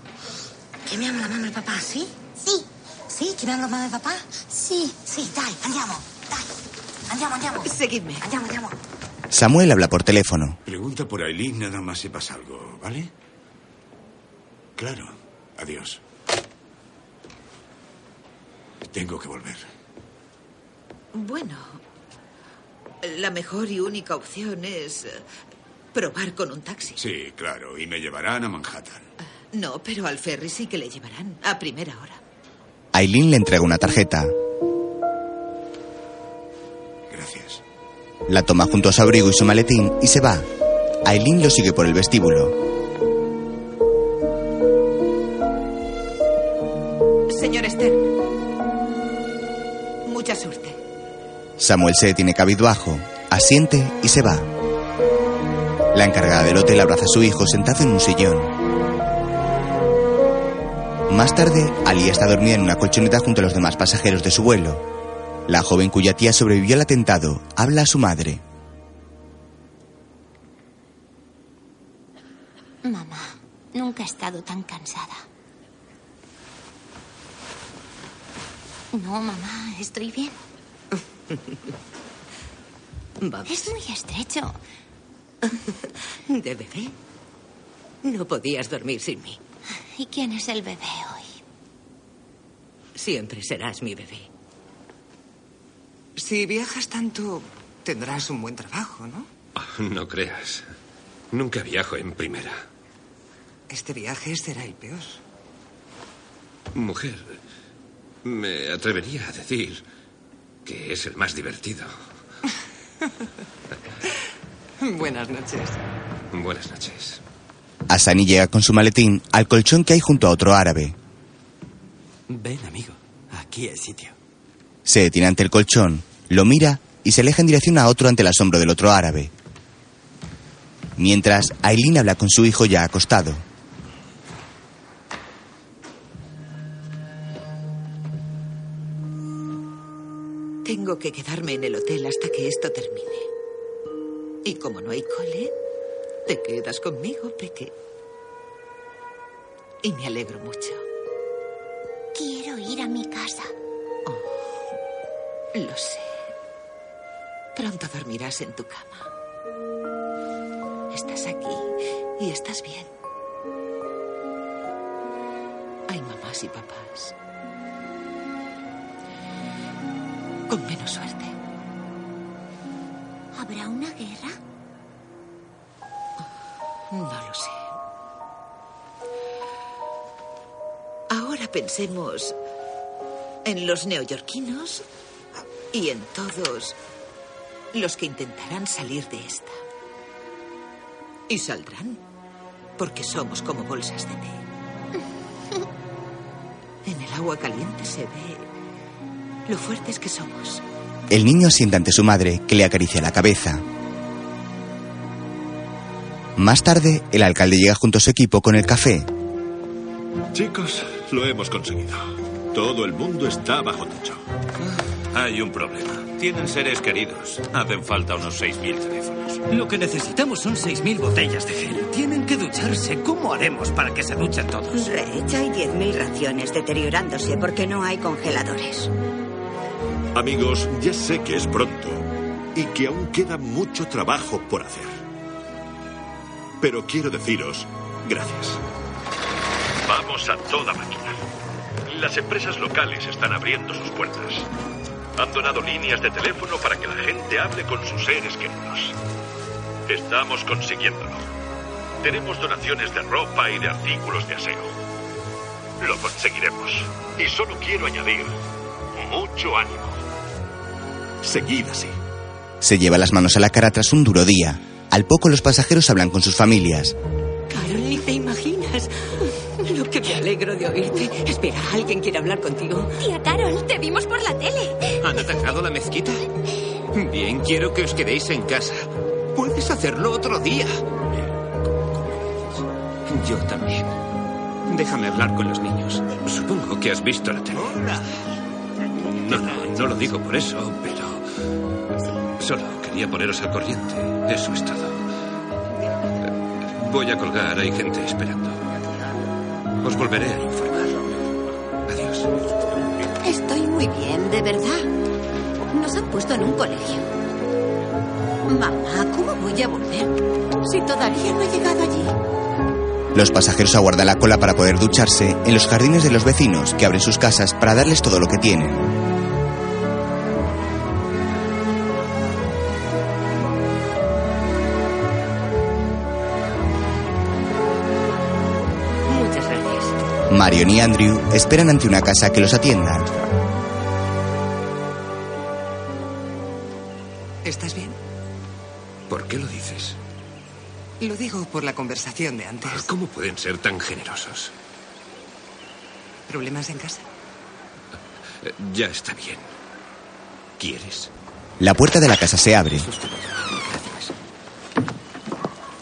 Chiamiamo la mamma e il papà, sì? Sì. Sì, chiamiamo la mamma e il papà? Sì. Sì, dai, andiamo. Dai. Andiamo, andiamo. Seguidme. Andiamo, andiamo. Samuel habla por teléfono. Pregunta por Aileen nada más sepas algo, ¿vale? Claro. Adiós. Tengo que volver. Bueno, la mejor y única opción es eh, probar con un taxi. Sí, claro. Y me llevarán a Manhattan. No, pero al ferry sí que le llevarán a primera hora. Aileen le entrega una tarjeta. Gracias. La toma junto a su abrigo y su maletín y se va. Aileen lo sigue por el vestíbulo. Samuel se detiene cabizbajo, asiente y se va. La encargada del hotel abraza a su hijo sentado en un sillón. Más tarde, Ali está dormida en una colchoneta junto a los demás pasajeros de su vuelo. La joven cuya tía sobrevivió al atentado habla a su madre. Mamá, nunca he estado tan cansada. No, mamá, estoy bien. Vamos. Es muy estrecho. ¿De bebé? No podías dormir sin mí. ¿Y quién es el bebé hoy? Siempre serás mi bebé. Si viajas tanto, tendrás un buen trabajo, ¿no? No creas. Nunca viajo en primera. Este viaje será el peor. Mujer, me atrevería a decir que es el más divertido. Buenas noches. Buenas noches. Asani llega con su maletín al colchón que hay junto a otro árabe. Ven, amigo. Aquí es sitio. Se detiene ante el colchón, lo mira y se aleja en dirección a otro ante el asombro del otro árabe. Mientras, Aileen habla con su hijo ya acostado. Tengo que quedarme en el hotel hasta que esto termine. Y como no hay cole, te quedas conmigo, Peque. Y me alegro mucho. Quiero ir a mi casa. Lo sé. Pronto dormirás en tu cama. Estás aquí y estás bien. Hay mamás y papás. Con menos suerte. ¿Habrá una guerra? No lo sé. Ahora pensemos en los neoyorquinos y en todos los que intentarán salir de esta. Y saldrán, porque somos como bolsas de té. En el agua caliente se ve lo fuertes que somos. El niño asienta ante su madre, que le acaricia la cabeza. Más tarde, el alcalde llega junto a su equipo con el café. Chicos, lo hemos conseguido. Todo el mundo está bajo techo. Hay un problema. Tienen seres queridos. Hacen falta unos 6.000 teléfonos. Lo que necesitamos son 6.000 botellas de gel. Tienen que ducharse. ¿Cómo haremos para que se duchen todos? Rech, hay 10.000 raciones deteriorándose porque no hay congeladores. Amigos, ya sé que es pronto y que aún queda mucho trabajo por hacer. Pero quiero deciros gracias. Vamos a toda máquina. Las empresas locales están abriendo sus puertas. Han donado líneas de teléfono para que la gente hable con sus seres queridos. Estamos consiguiéndolo. Tenemos donaciones de ropa y de artículos de aseo. Lo conseguiremos. Y solo quiero añadir mucho ánimo. Seguid así. Se lleva las manos a la cara tras un duro día. Al poco los pasajeros hablan con sus familias. Carol, ni te imaginas lo que me alegro de oírte. Espera, alguien quiere hablar contigo. Tía Carol, te vimos por la tele. ¿Han atacado la mezquita? Bien, quiero que os quedéis en casa. Puedes hacerlo otro día. Yo también. Déjame hablar con los niños. Supongo que has visto la tele. No, no, no lo digo por eso, pero... Solo quería poneros al corriente. Eso es todo. Voy a colgar, hay gente esperando. Os volveré a informar. Adiós. Estoy muy bien, de verdad. Nos han puesto en un colegio. Mamá, ¿cómo voy a volver? Si todavía no he llegado allí. Los pasajeros aguardan la cola para poder ducharse en los jardines de los vecinos que abren sus casas para darles todo lo que tienen. Marion y Andrew esperan ante una casa que los atienda. ¿Estás bien? ¿Por qué lo dices? Lo digo por la conversación de antes. ¿Cómo pueden ser tan generosos? ¿Problemas en casa? Ya está bien. ¿Quieres? La puerta de la casa se abre.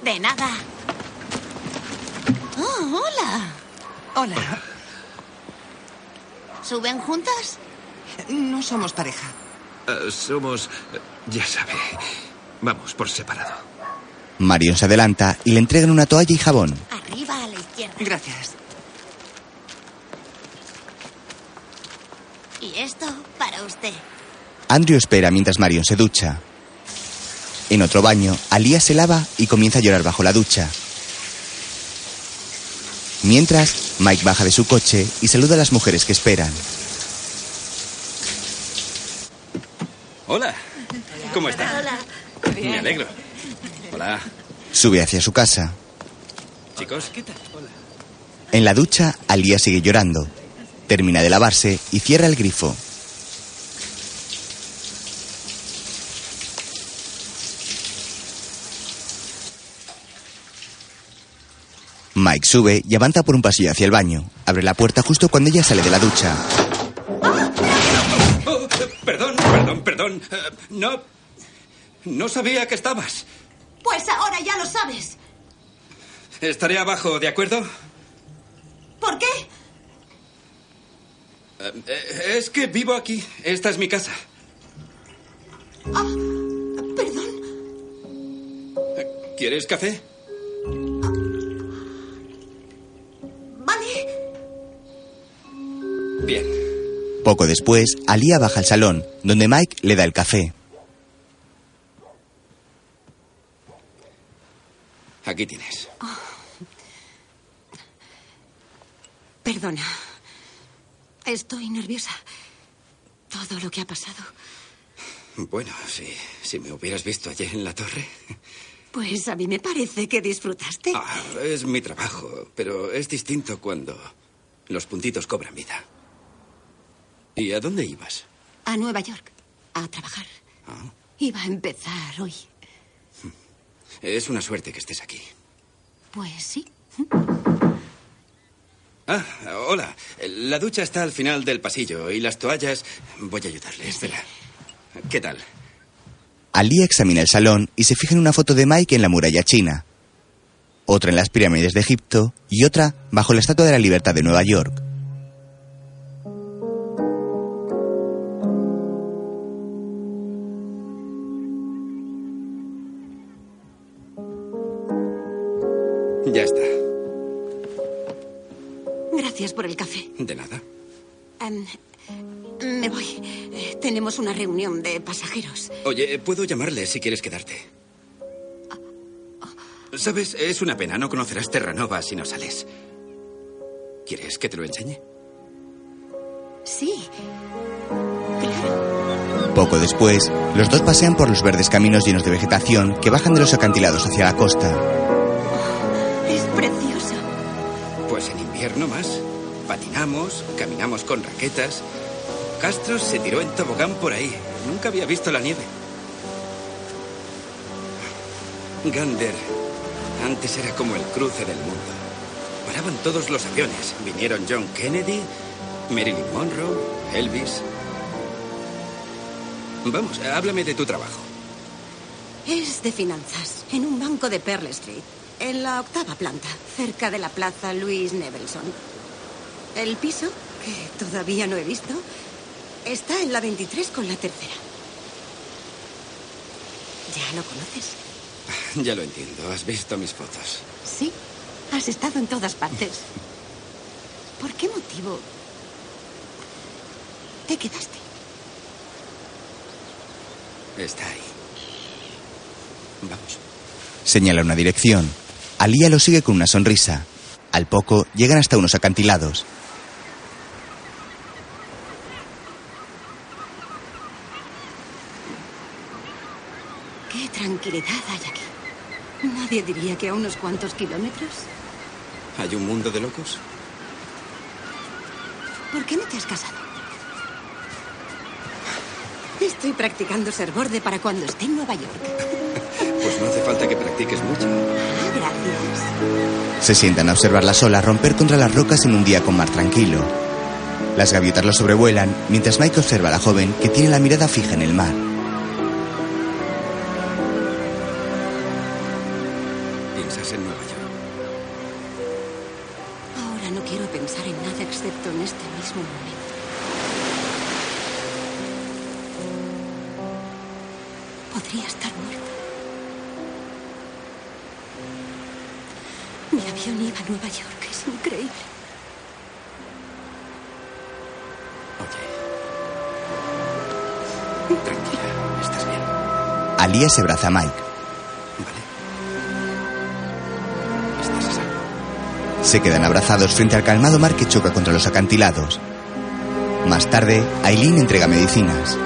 De nada. Oh, hola. Hola. ¿Suben juntas? No somos pareja. Eh, somos... eh, Ya sabe. Vamos por separado. Marion se adelanta y le entregan una toalla y jabón. Arriba a la izquierda. Gracias. Y esto para usted. Andrew espera mientras Marion se ducha. En otro baño, Alía se lava y comienza a llorar bajo la ducha. Mientras, Mike baja de su coche y saluda a las mujeres que esperan. Hola. ¿Cómo está? Hola. Me alegro. Hola. Sube hacia su casa. Chicos, ¿qué tal? En la ducha, Alía sigue llorando. Termina de lavarse y cierra el grifo. Mike sube y avanza por un pasillo hacia el baño. Abre la puerta justo cuando ella sale de la ducha. Oh, perdón, perdón, perdón. Eh, no. No sabía que estabas. Pues ahora ya lo sabes. Estaré abajo, ¿de acuerdo? ¿Por qué? Eh, eh, es que vivo aquí. Esta es mi casa. Ah, perdón. ¿Quieres café? Bien. Poco después, Alía baja al salón, donde Mike le da el café. Aquí tienes. Perdona. Estoy nerviosa. Todo lo que ha pasado. Bueno, si, si me hubieras visto ayer en la torre. Pues a mí me parece que disfrutaste. Ah, es mi trabajo, pero es distinto cuando los puntitos cobran vida. ¿Y a dónde ibas? A Nueva York. A trabajar. Ah. Iba a empezar hoy. Es una suerte que estés aquí. Pues sí. Ah, hola. La ducha está al final del pasillo y las toallas. Voy a ayudarle. Espera. ¿Qué tal? Alía examina el salón y se fija en una foto de Mike en la muralla china. Otra en las pirámides de Egipto y otra bajo la Estatua de la Libertad de Nueva York. De nada. Em, me voy. Eh, Tenemos una reunión de pasajeros. Oye, puedo llamarle si quieres quedarte. Sabes, es una pena. No conocerás Terranova si no sales. ¿Quieres que te lo enseñe? Sí. Poco después, los dos pasean por los verdes caminos llenos de vegetación que bajan de los acantilados hacia la costa. Patinamos, caminamos con raquetas. Castro se tiró en tobogán por ahí. Nunca había visto la nieve. Gander antes era como el cruce del mundo. Paraban todos los aviones. Vinieron John Kennedy, Marilyn Monroe, Elvis. Vamos, háblame de tu trabajo. Es de finanzas, en un banco de Pearl Street, en la octava planta, cerca de la plaza Louis Nevelson. El piso, que todavía no he visto, está en la 23 con la tercera. ¿Ya lo conoces? Ya lo entiendo, has visto mis fotos. Sí, has estado en todas partes. ¿Por qué motivo te quedaste? Está ahí. Vamos. Señala una dirección. Alía lo sigue con una sonrisa. Al poco llegan hasta unos acantilados. Qué tranquilidad hay aquí. Nadie diría que a unos cuantos kilómetros. ¿Hay un mundo de locos? ¿Por qué no te has casado? Estoy practicando ser borde para cuando esté en Nueva York. Pues no hace falta que practiques mucho. Ah, gracias. Se sientan a observar las olas romper contra las rocas en un día con mar tranquilo. Las gaviotas lo sobrevuelan mientras Mike observa a la joven que tiene la mirada fija en el mar. A Nueva York. Es increíble. Tranquila, estás bien. Alía se abraza a Mike. Estás a salvo. Se quedan abrazados frente al calmado mar que choca contra los acantilados. Más tarde, Aileen entrega medicinas.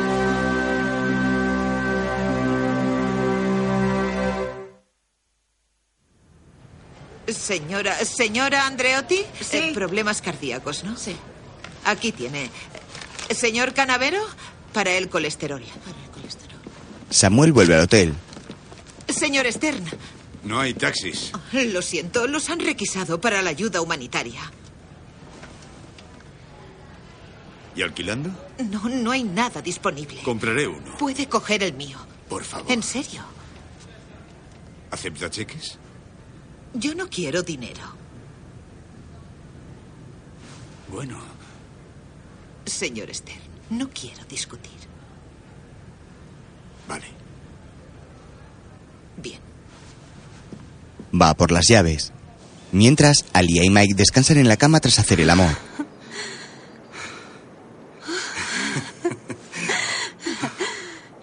Señora, señora Andreotti, Sí. Eh, problemas cardíacos, ¿no? Sí. Aquí tiene. Señor Canavero, para el colesterol. Samuel vuelve al hotel. Señor Stern, No hay taxis. lo siento, los han requisado para la ayuda humanitaria. ¿Y alquilando? No, no hay nada disponible. Compraré uno. Puede coger el mío. Por favor. ¿En serio? ¿Acepta cheques? Yo no quiero dinero. Bueno, Señor Stern, no quiero discutir. vale. Bien. Va por las llaves. Mientras, Alia y Mike descansan en la cama tras hacer el amor.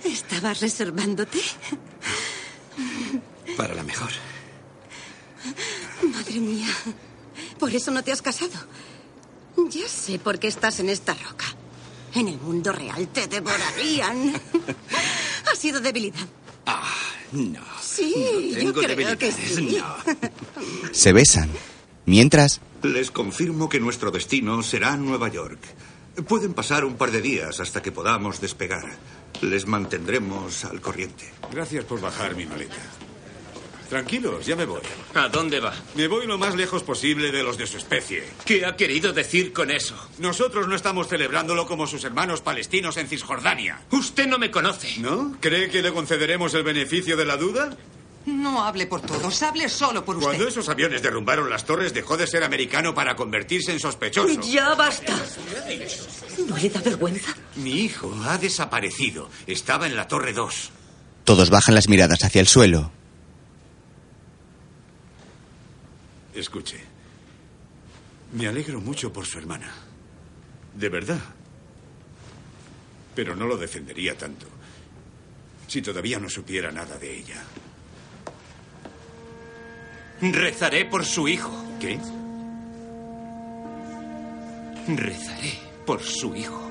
¿Estabas reservándote? Para la mejor. Madre mía. Por eso no te has casado. Ya sé por qué estás en esta roca. En el mundo real te devorarían. ha sido debilidad. No. Sí, no yo tengo creo que debilidades, sí. no. Se besan. Mientras, Les confirmo que nuestro destino será Nueva York. Pueden pasar un par de días hasta que podamos despegar. Les mantendremos al corriente. Gracias por bajar mi maleta. Tranquilos, ya me voy. ¿A dónde va? Me voy lo más lejos posible de los de su especie. ¿Qué ha querido decir con eso? Nosotros no estamos celebrándolo como sus hermanos palestinos en Cisjordania. Usted no me conoce. ¿No? ¿Cree que le concederemos el beneficio de la duda? No hable por todos, hable solo por usted. Cuando esos aviones derrumbaron las torres, dejó de ser americano para convertirse en sospechoso. Ya basta. ¿No le da vergüenza? Mi hijo ha desaparecido. Estaba en la torre 2. todos bajan las miradas hacia el suelo. Escuche. Me alegro mucho por su hermana. De verdad. Pero no lo defendería tanto si todavía no supiera nada de ella. Rezaré por su hijo. ¿Qué? Rezaré por su hijo.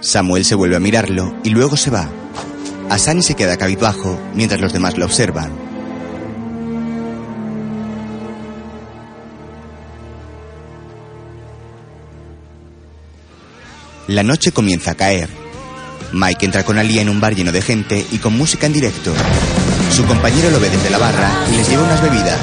Samuel se vuelve a mirarlo y luego se va. Asani se queda cabizbajo mientras los demás lo observan. La noche comienza a caer. Mike entra con Alia en un bar lleno de gente y con música en directo. Su compañero lo ve desde la barra y les lleva unas bebidas.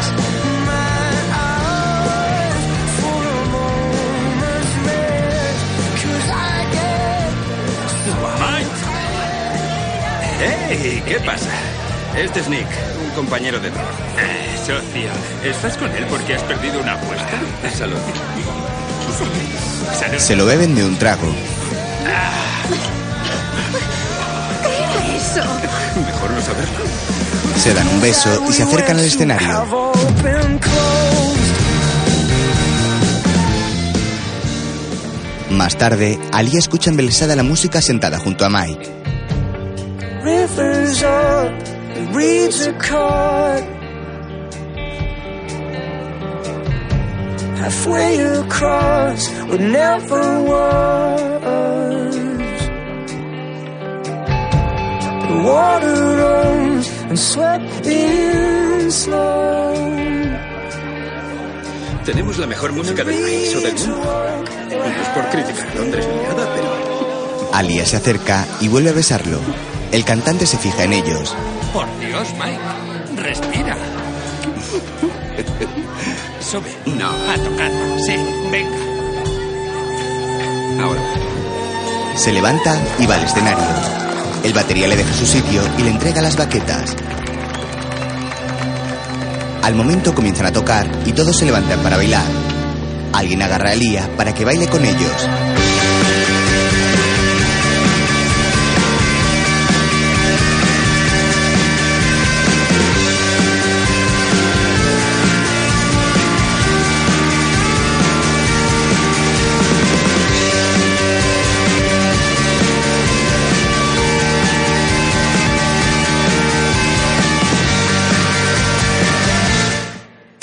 ¡Hey! ¿Qué pasa? Este es Nick, un compañero de trabajo. Eh, socio, ¿estás con él porque has perdido una apuesta? Salud. Se lo beben de un trago. ¿Qué era eso? Mejor no saberlo. Se dan un beso y se acercan al escenario. Más tarde, Alia escucha embelesada la música sentada junto a Mike. Halfway across what never was. The water rose and swept in slow. Tenemos la mejor música del país o del mundo. No es por criticar a Londres ni nada, pero Alia se acerca y vuelve a besarlo. El cantante se fija en ellos. Por Dios, Mike. Respira. Sube. No. A tocarlo. Sí, venga. ahora. Se levanta y va al escenario. El batería le deja su sitio y le entrega las baquetas. Al momento comienzan a tocar y todos se levantan para bailar. Alguien agarra a Alia para que baile con ellos.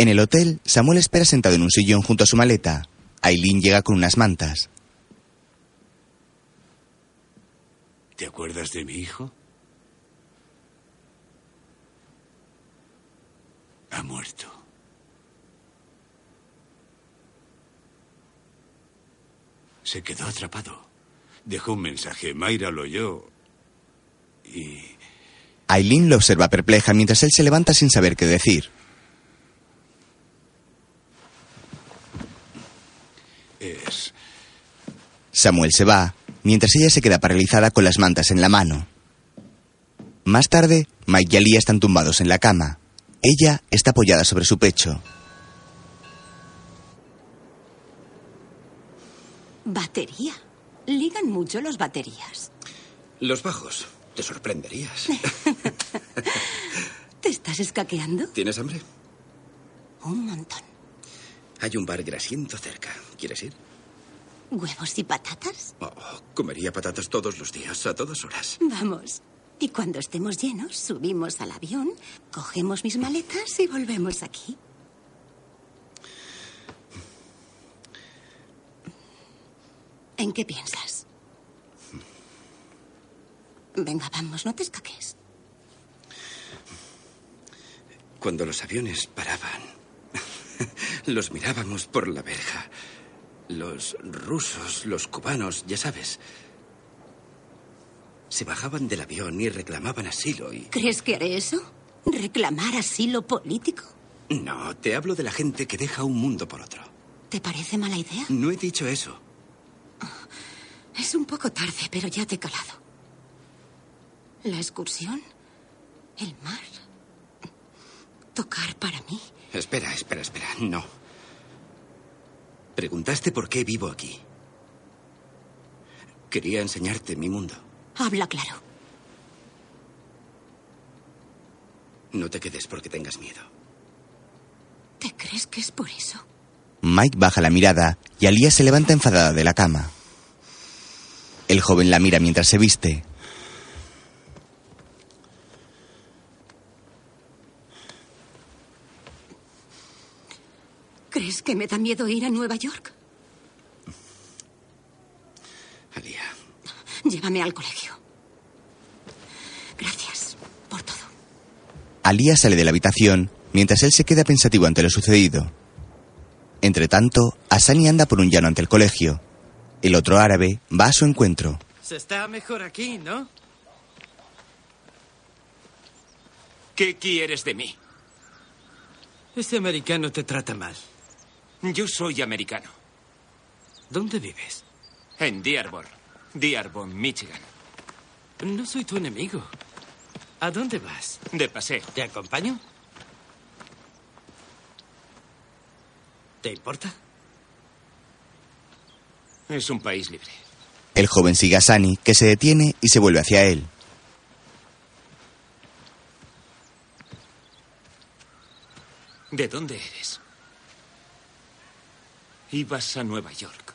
En el hotel, Samuel espera sentado en un sillón junto a su maleta. Aileen llega con unas mantas. ¿Te acuerdas de mi hijo? Ha muerto. Se quedó atrapado. Dejó un mensaje. Mayra lo oyó. Y. Aileen lo observa perpleja mientras él se levanta sin saber qué decir. Es... Samuel se va, mientras ella se queda paralizada con las mantas en la mano. Más tarde, Mike y Alia están tumbados en la cama. Ella está apoyada sobre su pecho. Batería. Ligan mucho los baterías. Los bajos. Te sorprenderías. ¿Te estás escaqueando? ¿Tienes hambre? Un montón. Hay un bar grasiento cerca. ¿Quieres ir? ¿Huevos y patatas? Oh, comería patatas todos los días, a todas horas. Vamos. Y cuando estemos llenos, subimos al avión, cogemos mis maletas y volvemos aquí. ¿En qué piensas? Venga, vamos, no te escaques. Cuando los aviones paraban, los mirábamos por la verja. Los rusos, los cubanos, ya sabes, se bajaban del avión y reclamaban asilo y... ¿Crees que haré eso? ¿Reclamar asilo político? No, te hablo de la gente que deja un mundo por otro. ¿Te parece mala idea? No he dicho eso. Es un poco tarde, pero ya te he calado. La excursión, el mar, tocar para mí. Espera, espera, espera. No. Preguntaste por qué vivo aquí. Quería enseñarte mi mundo. Habla claro. No te quedes porque tengas miedo. ¿Te crees que es por eso? Mike baja la mirada y Alia se levanta enfadada de la cama. El joven la mira mientras se viste. ¿Crees que me da miedo ir a Nueva York? Alia. Llévame al colegio. Gracias por todo. Alia sale de la habitación mientras él se queda pensativo ante lo sucedido. Entre tanto, Asani anda por un llano ante el colegio. El otro árabe va a su encuentro. Se está mejor aquí, ¿no? ¿Qué quieres de mí? Ese americano te trata mal. Yo soy americano. ¿Dónde vives? En Dearborn. Dearborn, Michigan. No soy tu enemigo. ¿A dónde vas? De paseo. ¿Te acompaño? ¿Te importa? Es un país libre. El joven sigue a Sani, que se detiene y se vuelve hacia él. ¿De dónde eres? Ibas a Nueva York.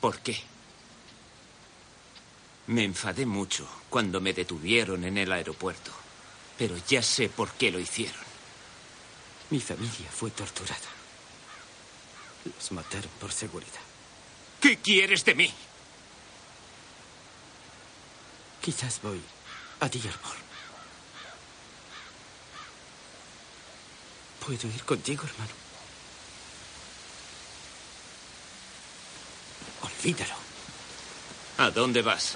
¿Por qué? Me enfadé mucho cuando me detuvieron en el aeropuerto, pero ya sé por qué lo hicieron. Mi familia fue torturada. Los mataron por seguridad. ¿Qué quieres de mí? Quizás voy a Dearborn. ¿Puedo ir contigo, hermano? Olvídalo. ¿A dónde vas?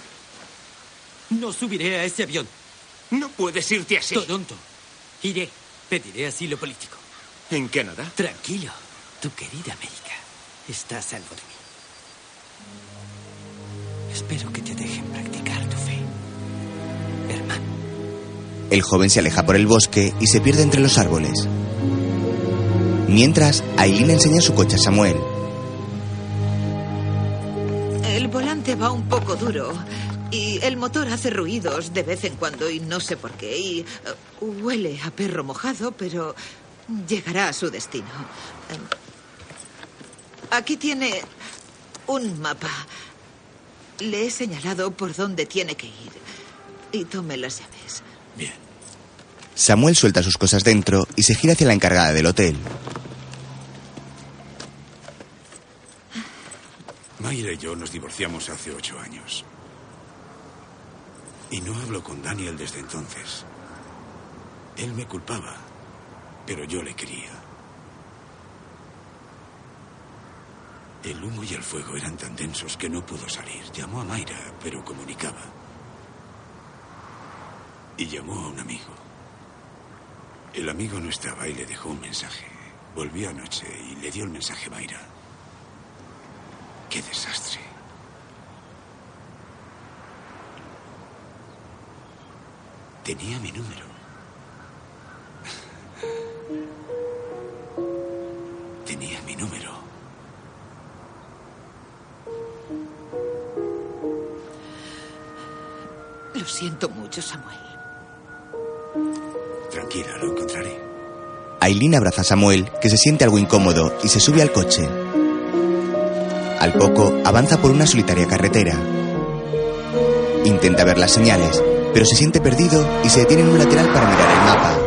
No subiré a ese avión. No puedes irte así. Toronto. Iré. Pediré asilo político. ¿En Canadá? Tranquilo. Tu querida América está a salvo de mí. Espero que te dejen practicar tu fe. Hermano. El joven se aleja por el bosque y se pierde entre los árboles. Mientras, Aileen enseña su coche a Samuel. Volante va un poco duro y el motor hace ruidos de vez en cuando y no sé por qué. Y eh, huele a perro mojado, pero llegará a su destino. Eh, Aquí tiene un mapa. Le he señalado por dónde tiene que ir. Y tome las llaves. Samuel suelta sus cosas dentro y se gira hacia la encargada del hotel. Mayra y yo nos divorciamos hace ocho años. Y no hablo con Daniel desde entonces. Él me culpaba, pero yo le quería. El humo y el fuego eran tan densos que no pudo salir. Llamó a Mayra, pero comunicaba. Y llamó a un amigo. El amigo no estaba y le dejó un mensaje. Volvió anoche y le dio el mensaje a Mayra. Qué desastre. Tenía mi número. Tenía mi número. Lo siento mucho, Samuel. Tranquila, lo encontraré. Aileen abraza a Samuel, que se siente algo incómodo, y se sube al coche. Al poco, avanza por una solitaria carretera. Intenta ver las señales, pero se siente perdido y se detiene en un lateral para mirar el mapa.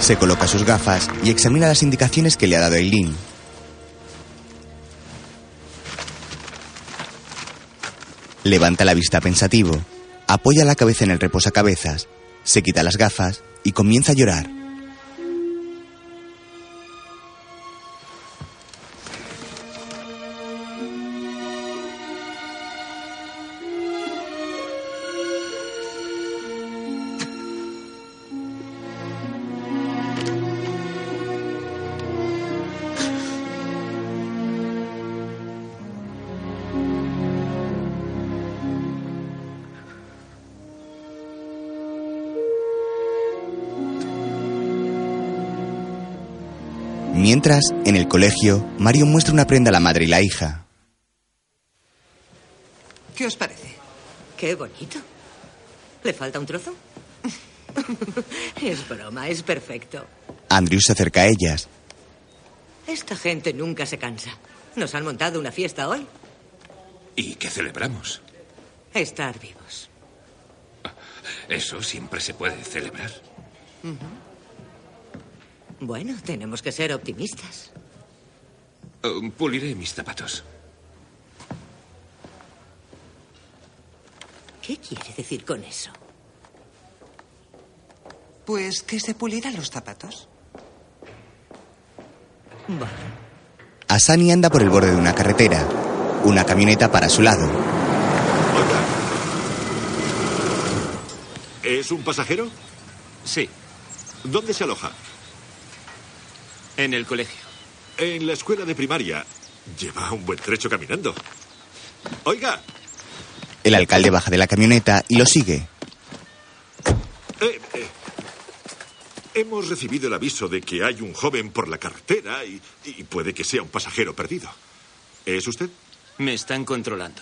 Se coloca sus gafas y examina las indicaciones que le ha dado Eileen. Levanta la vista pensativo, apoya la cabeza en el reposacabezas, se quita las gafas y comienza a llorar. Mientras, en el colegio, Mario muestra una prenda a la madre y la hija. ¿Qué os parece? Qué bonito. ¿Le falta un trozo? es broma, es perfecto. Andrew se acerca a ellas. Esta gente nunca se cansa. ¿Nos han montado una fiesta hoy? ¿Y qué celebramos? Estar vivos. Eso siempre se puede celebrar. Ujú. Bueno, tenemos que ser optimistas. Uh, puliré mis zapatos. ¿Qué quiere decir con eso? Pues que se pulirán los zapatos. Asani anda por el borde de una carretera. Una camioneta para su lado. ¿Es un pasajero? Sí. ¿Dónde se aloja? En el colegio. En la escuela de primaria. Lleva un buen trecho caminando. Oiga, El alcalde baja de la camioneta y lo sigue. eh, eh, hemos recibido el aviso de que hay un joven por la carretera y, y puede que sea un pasajero perdido. ¿Es usted? Me están controlando.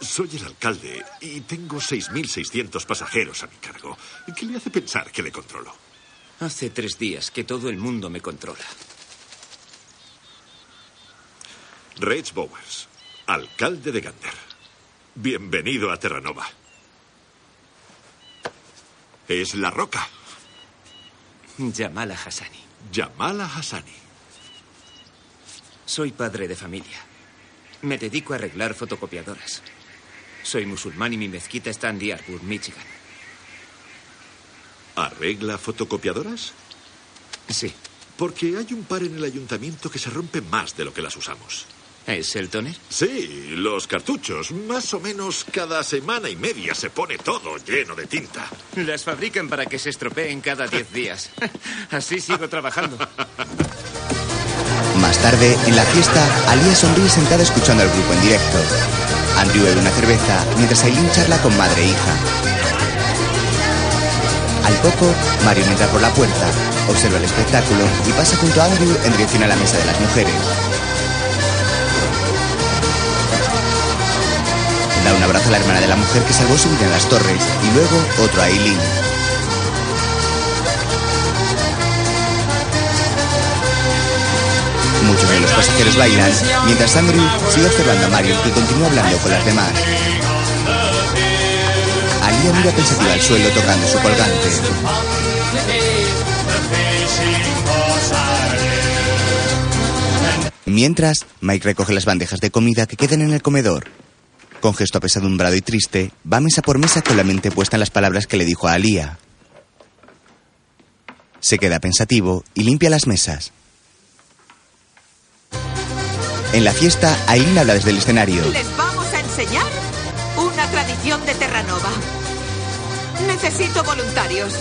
Soy el alcalde y tengo 6.600 pasajeros a mi cargo. ¿Qué le hace pensar que le controlo? Hace tres días que todo el mundo me controla. Reg Bowers, alcalde de Gander. Bienvenido a Terranova. Es La Roca. Yamala Hassani. Yamala Hassani. Soy padre de familia. Me dedico a arreglar fotocopiadoras. Soy musulmán y mi mezquita está en Deer Arbor, Michigan. ¿Arregla fotocopiadoras? Sí. Porque hay un par en el ayuntamiento que se rompen más de lo que las usamos. ¿Es el toner? Sí, los cartuchos. Más o menos cada semana y media se pone todo lleno de tinta. Las fabrican para que se estropeen cada diez días. Así sigo trabajando. Más tarde, en la fiesta, Alia sonríe sentada escuchando al grupo en directo. Andrew bebe una cerveza mientras Aileen charla con madre e hija. Al poco, Marion entra por la puerta, observa el espectáculo y pasa junto a Andrew en dirección a la mesa de las mujeres. Da un abrazo a la hermana de la mujer que salvó su vida en las torres y luego otro a Aileen. Muchos de los pasajeros bailan, mientras Andrew sigue observando a Marion que continúa hablando con las demás. Alia mira pensativa al suelo tocando su colgante. Mientras, Mike recoge las bandejas de comida que quedan en el comedor. Con gesto apesadumbrado y triste, va mesa por mesa con la mente puesta en las palabras que le dijo a Alía. Se queda pensativo y limpia las mesas. En la fiesta, Aileen habla desde el escenario. Les vamos a enseñar una tradición de Terranova. Necesito voluntarios.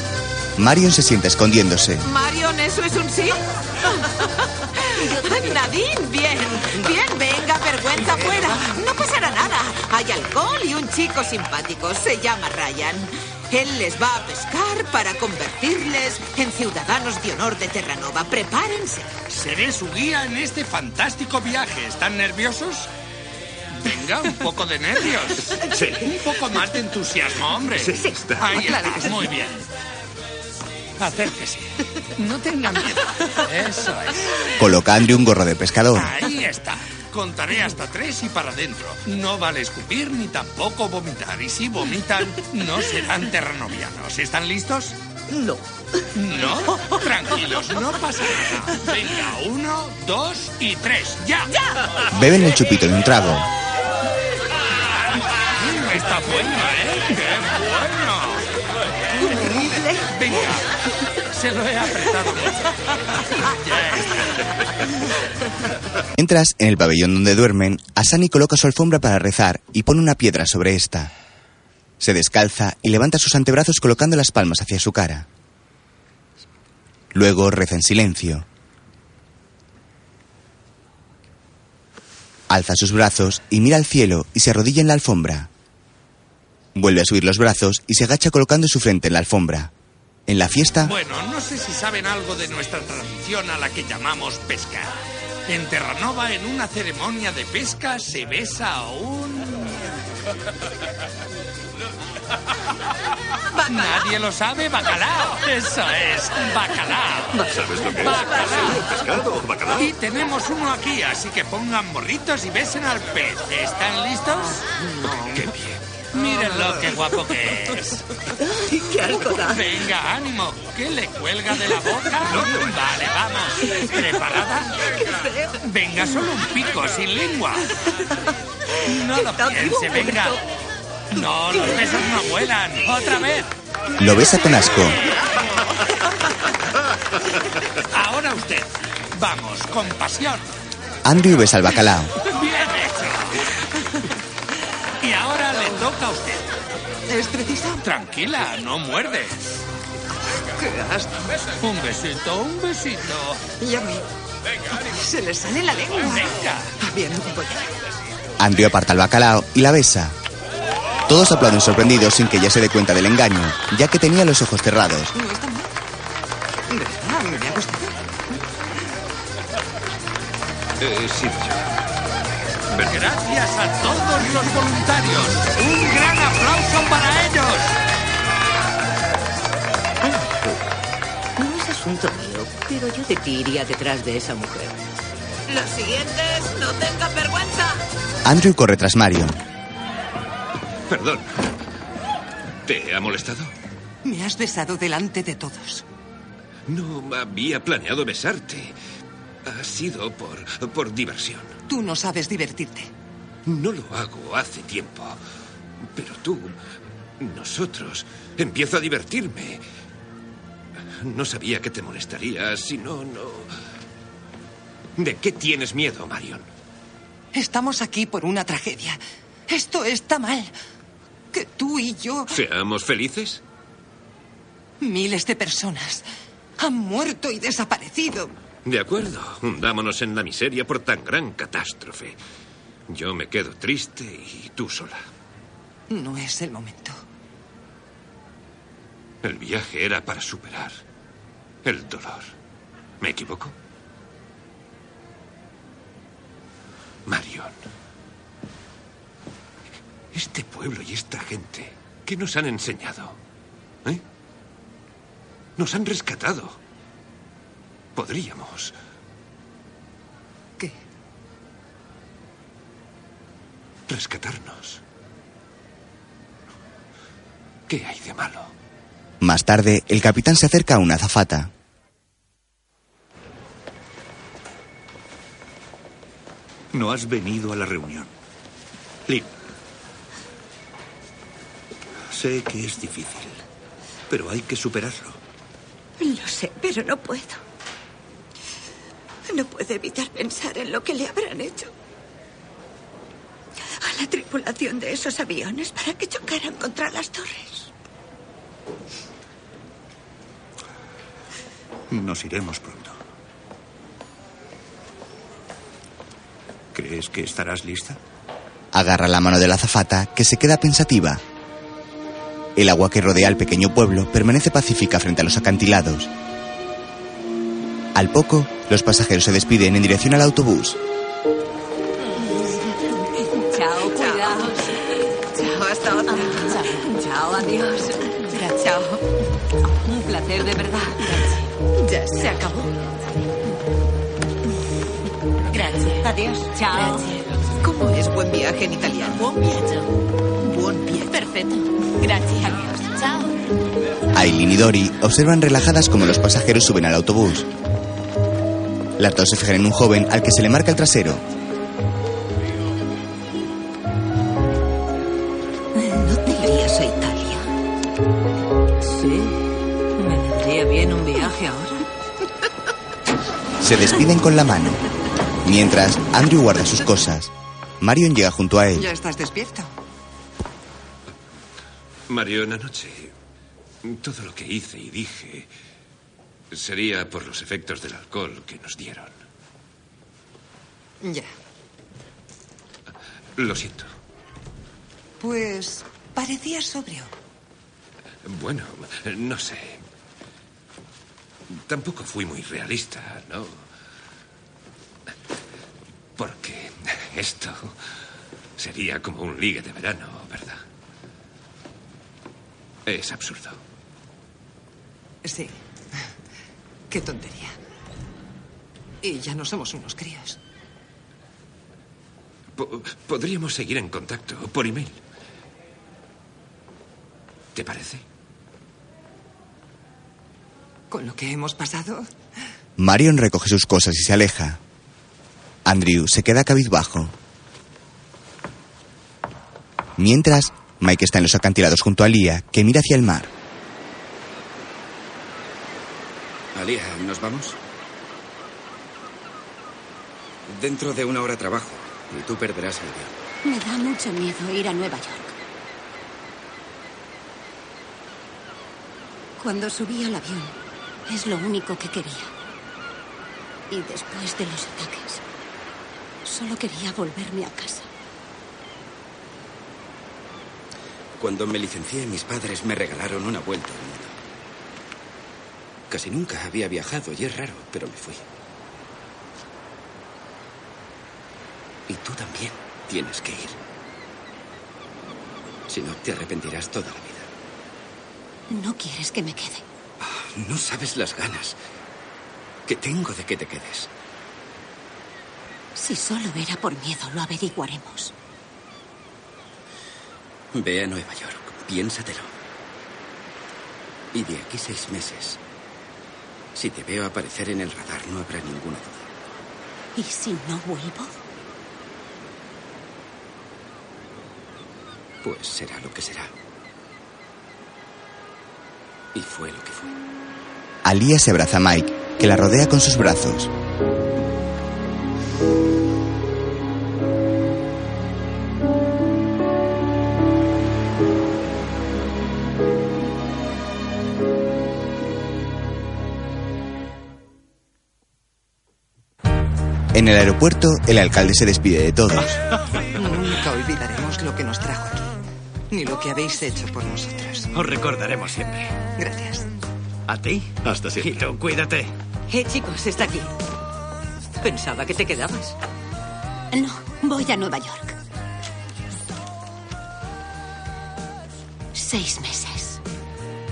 Marion se sienta escondiéndose. Marion, ¿eso es un sí? Nadine, bien. Bien, venga, vergüenza fuera. No pasará nada. Hay alcohol y un chico simpático. Se llama Ryan. Él les va a pescar para convertirles en ciudadanos de honor de Terranova. Prepárense. Seré su guía en este fantástico viaje. ¿Están nerviosos? Venga, un poco de nervios. Sí. Un poco más de entusiasmo, hombre. Sí, está. Ahí Claro está, sí. muy bien. Acérquese. No tengan miedo. Eso es. Coloca a Andrew un gorro de pescador. Ahí está. Contaré hasta tres y para adentro. No vale escupir ni tampoco vomitar. Y si vomitan, no serán terranovianos. ¿Están listos? No. ¿No? Tranquilos, no pasa nada. Venga, uno, dos y tres. ¡Ya! Beben el chupito de un trago. Está bueno, ¿eh? ¡Qué bueno! Increíble. Venga, se lo he apretado mucho. Entras en el pabellón donde duermen, Asani coloca su alfombra para rezar y pone una piedra sobre esta. Se descalza y levanta sus antebrazos colocando las palmas hacia su cara. Luego reza en silencio. Alza sus brazos y mira al cielo y se arrodilla en la alfombra. Vuelve a subir los brazos y se agacha colocando su frente en la alfombra. En la fiesta, Bueno, no sé si saben algo de nuestra tradición a la que llamamos pesca. En Terranova, en una ceremonia de pesca, se besa a un... Nadie lo sabe, bacalao. Eso es, bacalao. ¿Sabes lo que es? Bacalao. Pescado, bacalao. Y tenemos uno aquí, así que pongan morritos y besen al pez. ¿Están listos? Qué bien. Mírenlo, qué guapo que es. ¡Qué! Venga, ánimo. ¿Qué le cuelga de la boca? Vale, vamos. ¿Preparada? Venga, solo un pico, sin lengua. No lo piense, venga. No, los besos no vuelan. Otra vez. lo besa con asco. Ahora usted. Vamos, con pasión. Andrew besa al bacalao. Bien hecho. Y ahora le toca a usted. ¿Es? Tranquila, no muerde. ¡Qué asco! Un besito, un besito. Ya voy. Se le sale la lengua. Venga. Ah, Bien, voy. Andrew aparta el bacalao y la besa. Todos aplauden sorprendidos sin que ella se dé cuenta del engaño, ya que tenía los ojos cerrados. No está mal. ¿Verdad? Me ha gustado. Eh, sí, Gracias a todos los voluntarios. Un gran aplauso para ellos. No es asunto mío, pero yo de ti iría detrás de esa mujer. Los siguientes, no tengan vergüenza. Andrew corre tras Marion. Perdón. ¿Te ha molestado? Me has besado delante de todos. No había planeado besarte. Ha sido por, por diversión. Tú no sabes divertirte. No lo hago hace tiempo. Pero tú, nosotros, empiezo a divertirme. No sabía que te molestaría, si no, no... ¿De qué tienes miedo, Marion? Estamos aquí por una tragedia. Esto está mal. Que tú y yo, ¿Seamos felices? miles de personas, han muerto y desaparecido. De acuerdo, hundámonos en la miseria por tan gran catástrofe. Yo me quedo triste y tú sola. No es el momento. El viaje era para superar el dolor. ¿Me equivoco? Marion. Este pueblo y esta gente, ¿qué nos han enseñado? ¿Eh? Nos han rescatado. Podríamos. ¿Qué? Rescatarnos. ¿Qué hay de malo? Más tarde, el capitán se acerca a una azafata. No has venido a la reunión. Lynn, Sé que es difícil, pero hay que superarlo. Lo sé, pero no puedo. No puedo evitar pensar en lo que le habrán hecho a la tripulación de esos aviones para que chocaran contra las torres. Nos iremos pronto. ¿Crees que estarás lista? Agarra la mano de la azafata, que se queda pensativa. El agua que rodea al pequeño pueblo permanece pacífica frente a los acantilados. Al poco, los pasajeros se despiden en dirección al autobús. Chao, cuidaos. Chao, hasta otra. Chao, adiós. Chao. Un placer de verdad. Ya se acabó. Gracias. Adiós. Chao. ¿Cómo es buen viaje en italiano? Buon viaggio. Buen viaje. Perfecto. Gracias. Adiós. Chao. Aileen y Dory observan relajadas como los pasajeros suben al autobús. Las dos se fijan en un joven al que se le marca el trasero. ¿No te irías a Italia? Sí. Me vendría bien un viaje ahora. Se despiden con la mano. Mientras, Andrew guarda sus cosas. Marion llega junto a él. ¿Ya estás despierto? Marion, anoche, todo lo que hice y dije sería por los efectos del alcohol que nos dieron. Ya. Lo siento. Pues parecía sobrio. Bueno, no sé. Tampoco fui muy realista, ¿no? Porque esto sería como un ligue de verano, ¿verdad? Es absurdo. Sí. Qué tontería. Y ya no somos unos críos. Po- podríamos seguir en contacto por email. ¿Te parece? Con lo que hemos pasado, Marion recoge sus cosas y se aleja. Andrew se queda cabizbajo. Mientras, Mike está en los acantilados junto a Lia, que mira hacia el mar. Alía, ¿nos vamos? Dentro de una hora trabajo y tú perderás el avión. Me da mucho miedo ir a Nueva York. Cuando subí al avión, es lo único que quería. Y después de los ataques, solo quería volverme a casa. Cuando me licencié, mis padres me regalaron una vuelta. Casi nunca había viajado y es raro, pero me fui. Y tú también tienes que ir. Si no, te arrepentirás toda la vida. No quieres que me quede. No sabes las ganas que tengo de que te quedes. Si solo era por miedo, lo averiguaremos. Ve a Nueva York, piénsatelo. Y de aquí seis meses, si te veo aparecer en el radar, no habrá ninguna duda. ¿Y si no vuelvo? Pues será lo que será. Y fue lo que fue. Alia se abraza a Mike, que la rodea con sus brazos. En el aeropuerto, el alcalde se despide de todos. nunca olvidaremos lo que nos trajo aquí. Ni lo que habéis hecho por nosotros. Os recordaremos siempre. Gracias. ¿A ti? Hasta Y tú, cuídate. Eh, chicos, está aquí. Pensaba que te quedabas. No, voy a Nueva York. Seis meses.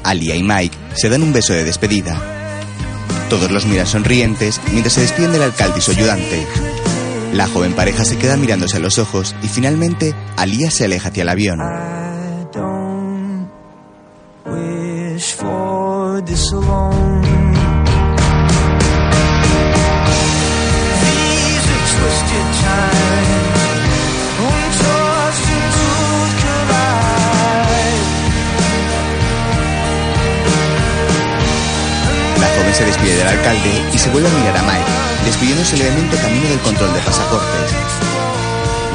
Alia y Mike se dan un beso de despedida. Todos los miran sonrientes mientras se despiden del alcalde y su ayudante. La joven pareja se queda mirándose a los ojos y finalmente Alia se aleja hacia el avión. Se vuelve a mirar a Mike, despidiéndose levemente camino del control de pasaportes.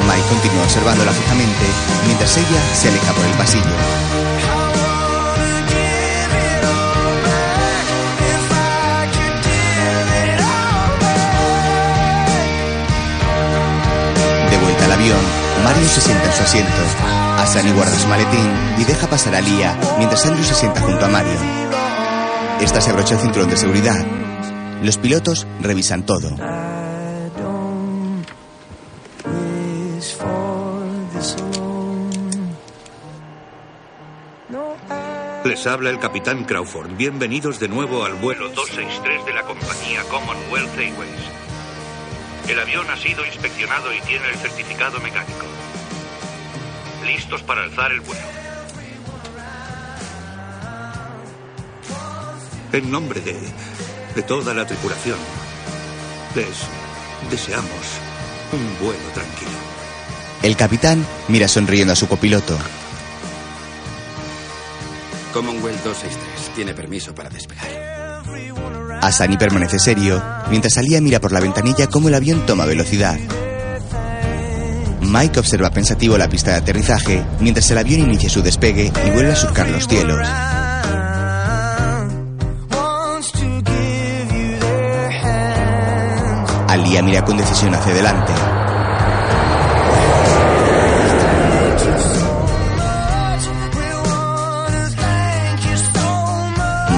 Mike continúa observándola fijamente mientras ella se aleja por el pasillo. De vuelta al avión, Mario se sienta en su asiento. Asani guarda su maletín y deja pasar a Lia mientras Andrew se sienta junto a Mario. Esta se abrocha el cinturón de seguridad. Los pilotos revisan todo. Les habla el capitán Crawford. Bienvenidos de nuevo al vuelo 263 de la compañía Commonwealth Airways. El avión ha sido inspeccionado y tiene el certificado mecánico. Listos para alzar el vuelo. En nombre de, de toda la tripulación, les deseamos un vuelo tranquilo. El capitán mira sonriendo a su copiloto. Commonwealth 263 tiene permiso para despegar. Asani permanece serio, mientras Alia mira por la ventanilla cómo el avión toma velocidad. Mike observa pensativo la pista de aterrizaje, mientras el avión inicia su despegue y vuelve a surcar los cielos. Alia mira con decisión hacia adelante.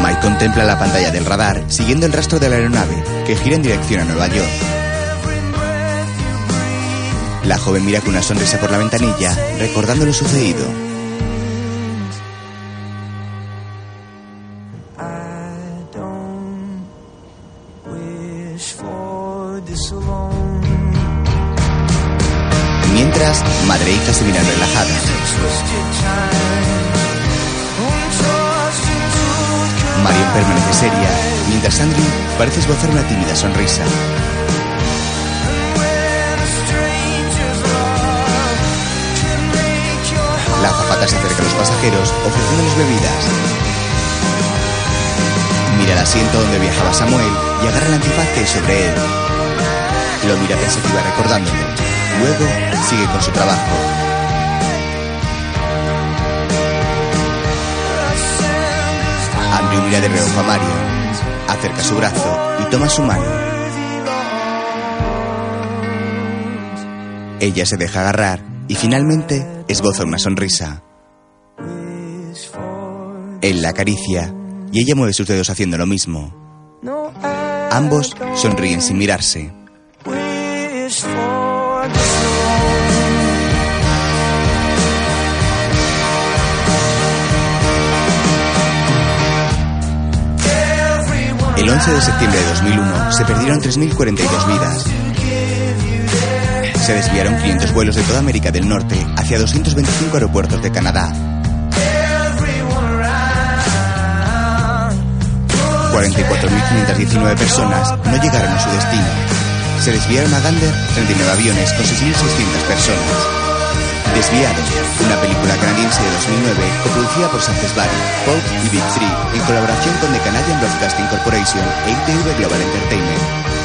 Mike contempla la pantalla del radar, siguiendo el rastro de la aeronave, que gira en dirección a Nueva York. La joven mira con una sonrisa por la ventanilla, recordando lo sucedido. Into Marion permanece seria, mientras Andrew parece esbozar una tímida sonrisa. La azafata se acerca a los pasajeros, ofreciéndoles bebidas. Mira el asiento donde viajaba Samuel y agarra el antifaz que hay sobre él. Lo mira pensativa recordándolo. Luego sigue con su trabajo. Andrew mira de reojo a Marion, acerca su brazo y toma su mano. Ella se deja agarrar y finalmente esboza una sonrisa. Él la acaricia y ella mueve sus dedos haciendo lo mismo. Ambos sonríen sin mirarse. El 11 de septiembre de 2001 se perdieron 3.042 vidas. Se desviaron 500 vuelos de toda América del Norte hacia 225 aeropuertos de Canadá. 44.519 personas no llegaron a su destino. Se desviaron a Gander 39 aviones con 6.600 personas. Desviados, una película canadiense de 2009 coproducida por Sanchez-Bari, Pope y Big Three en colaboración con The Canadian Broadcasting Corporation e ITV Global Entertainment.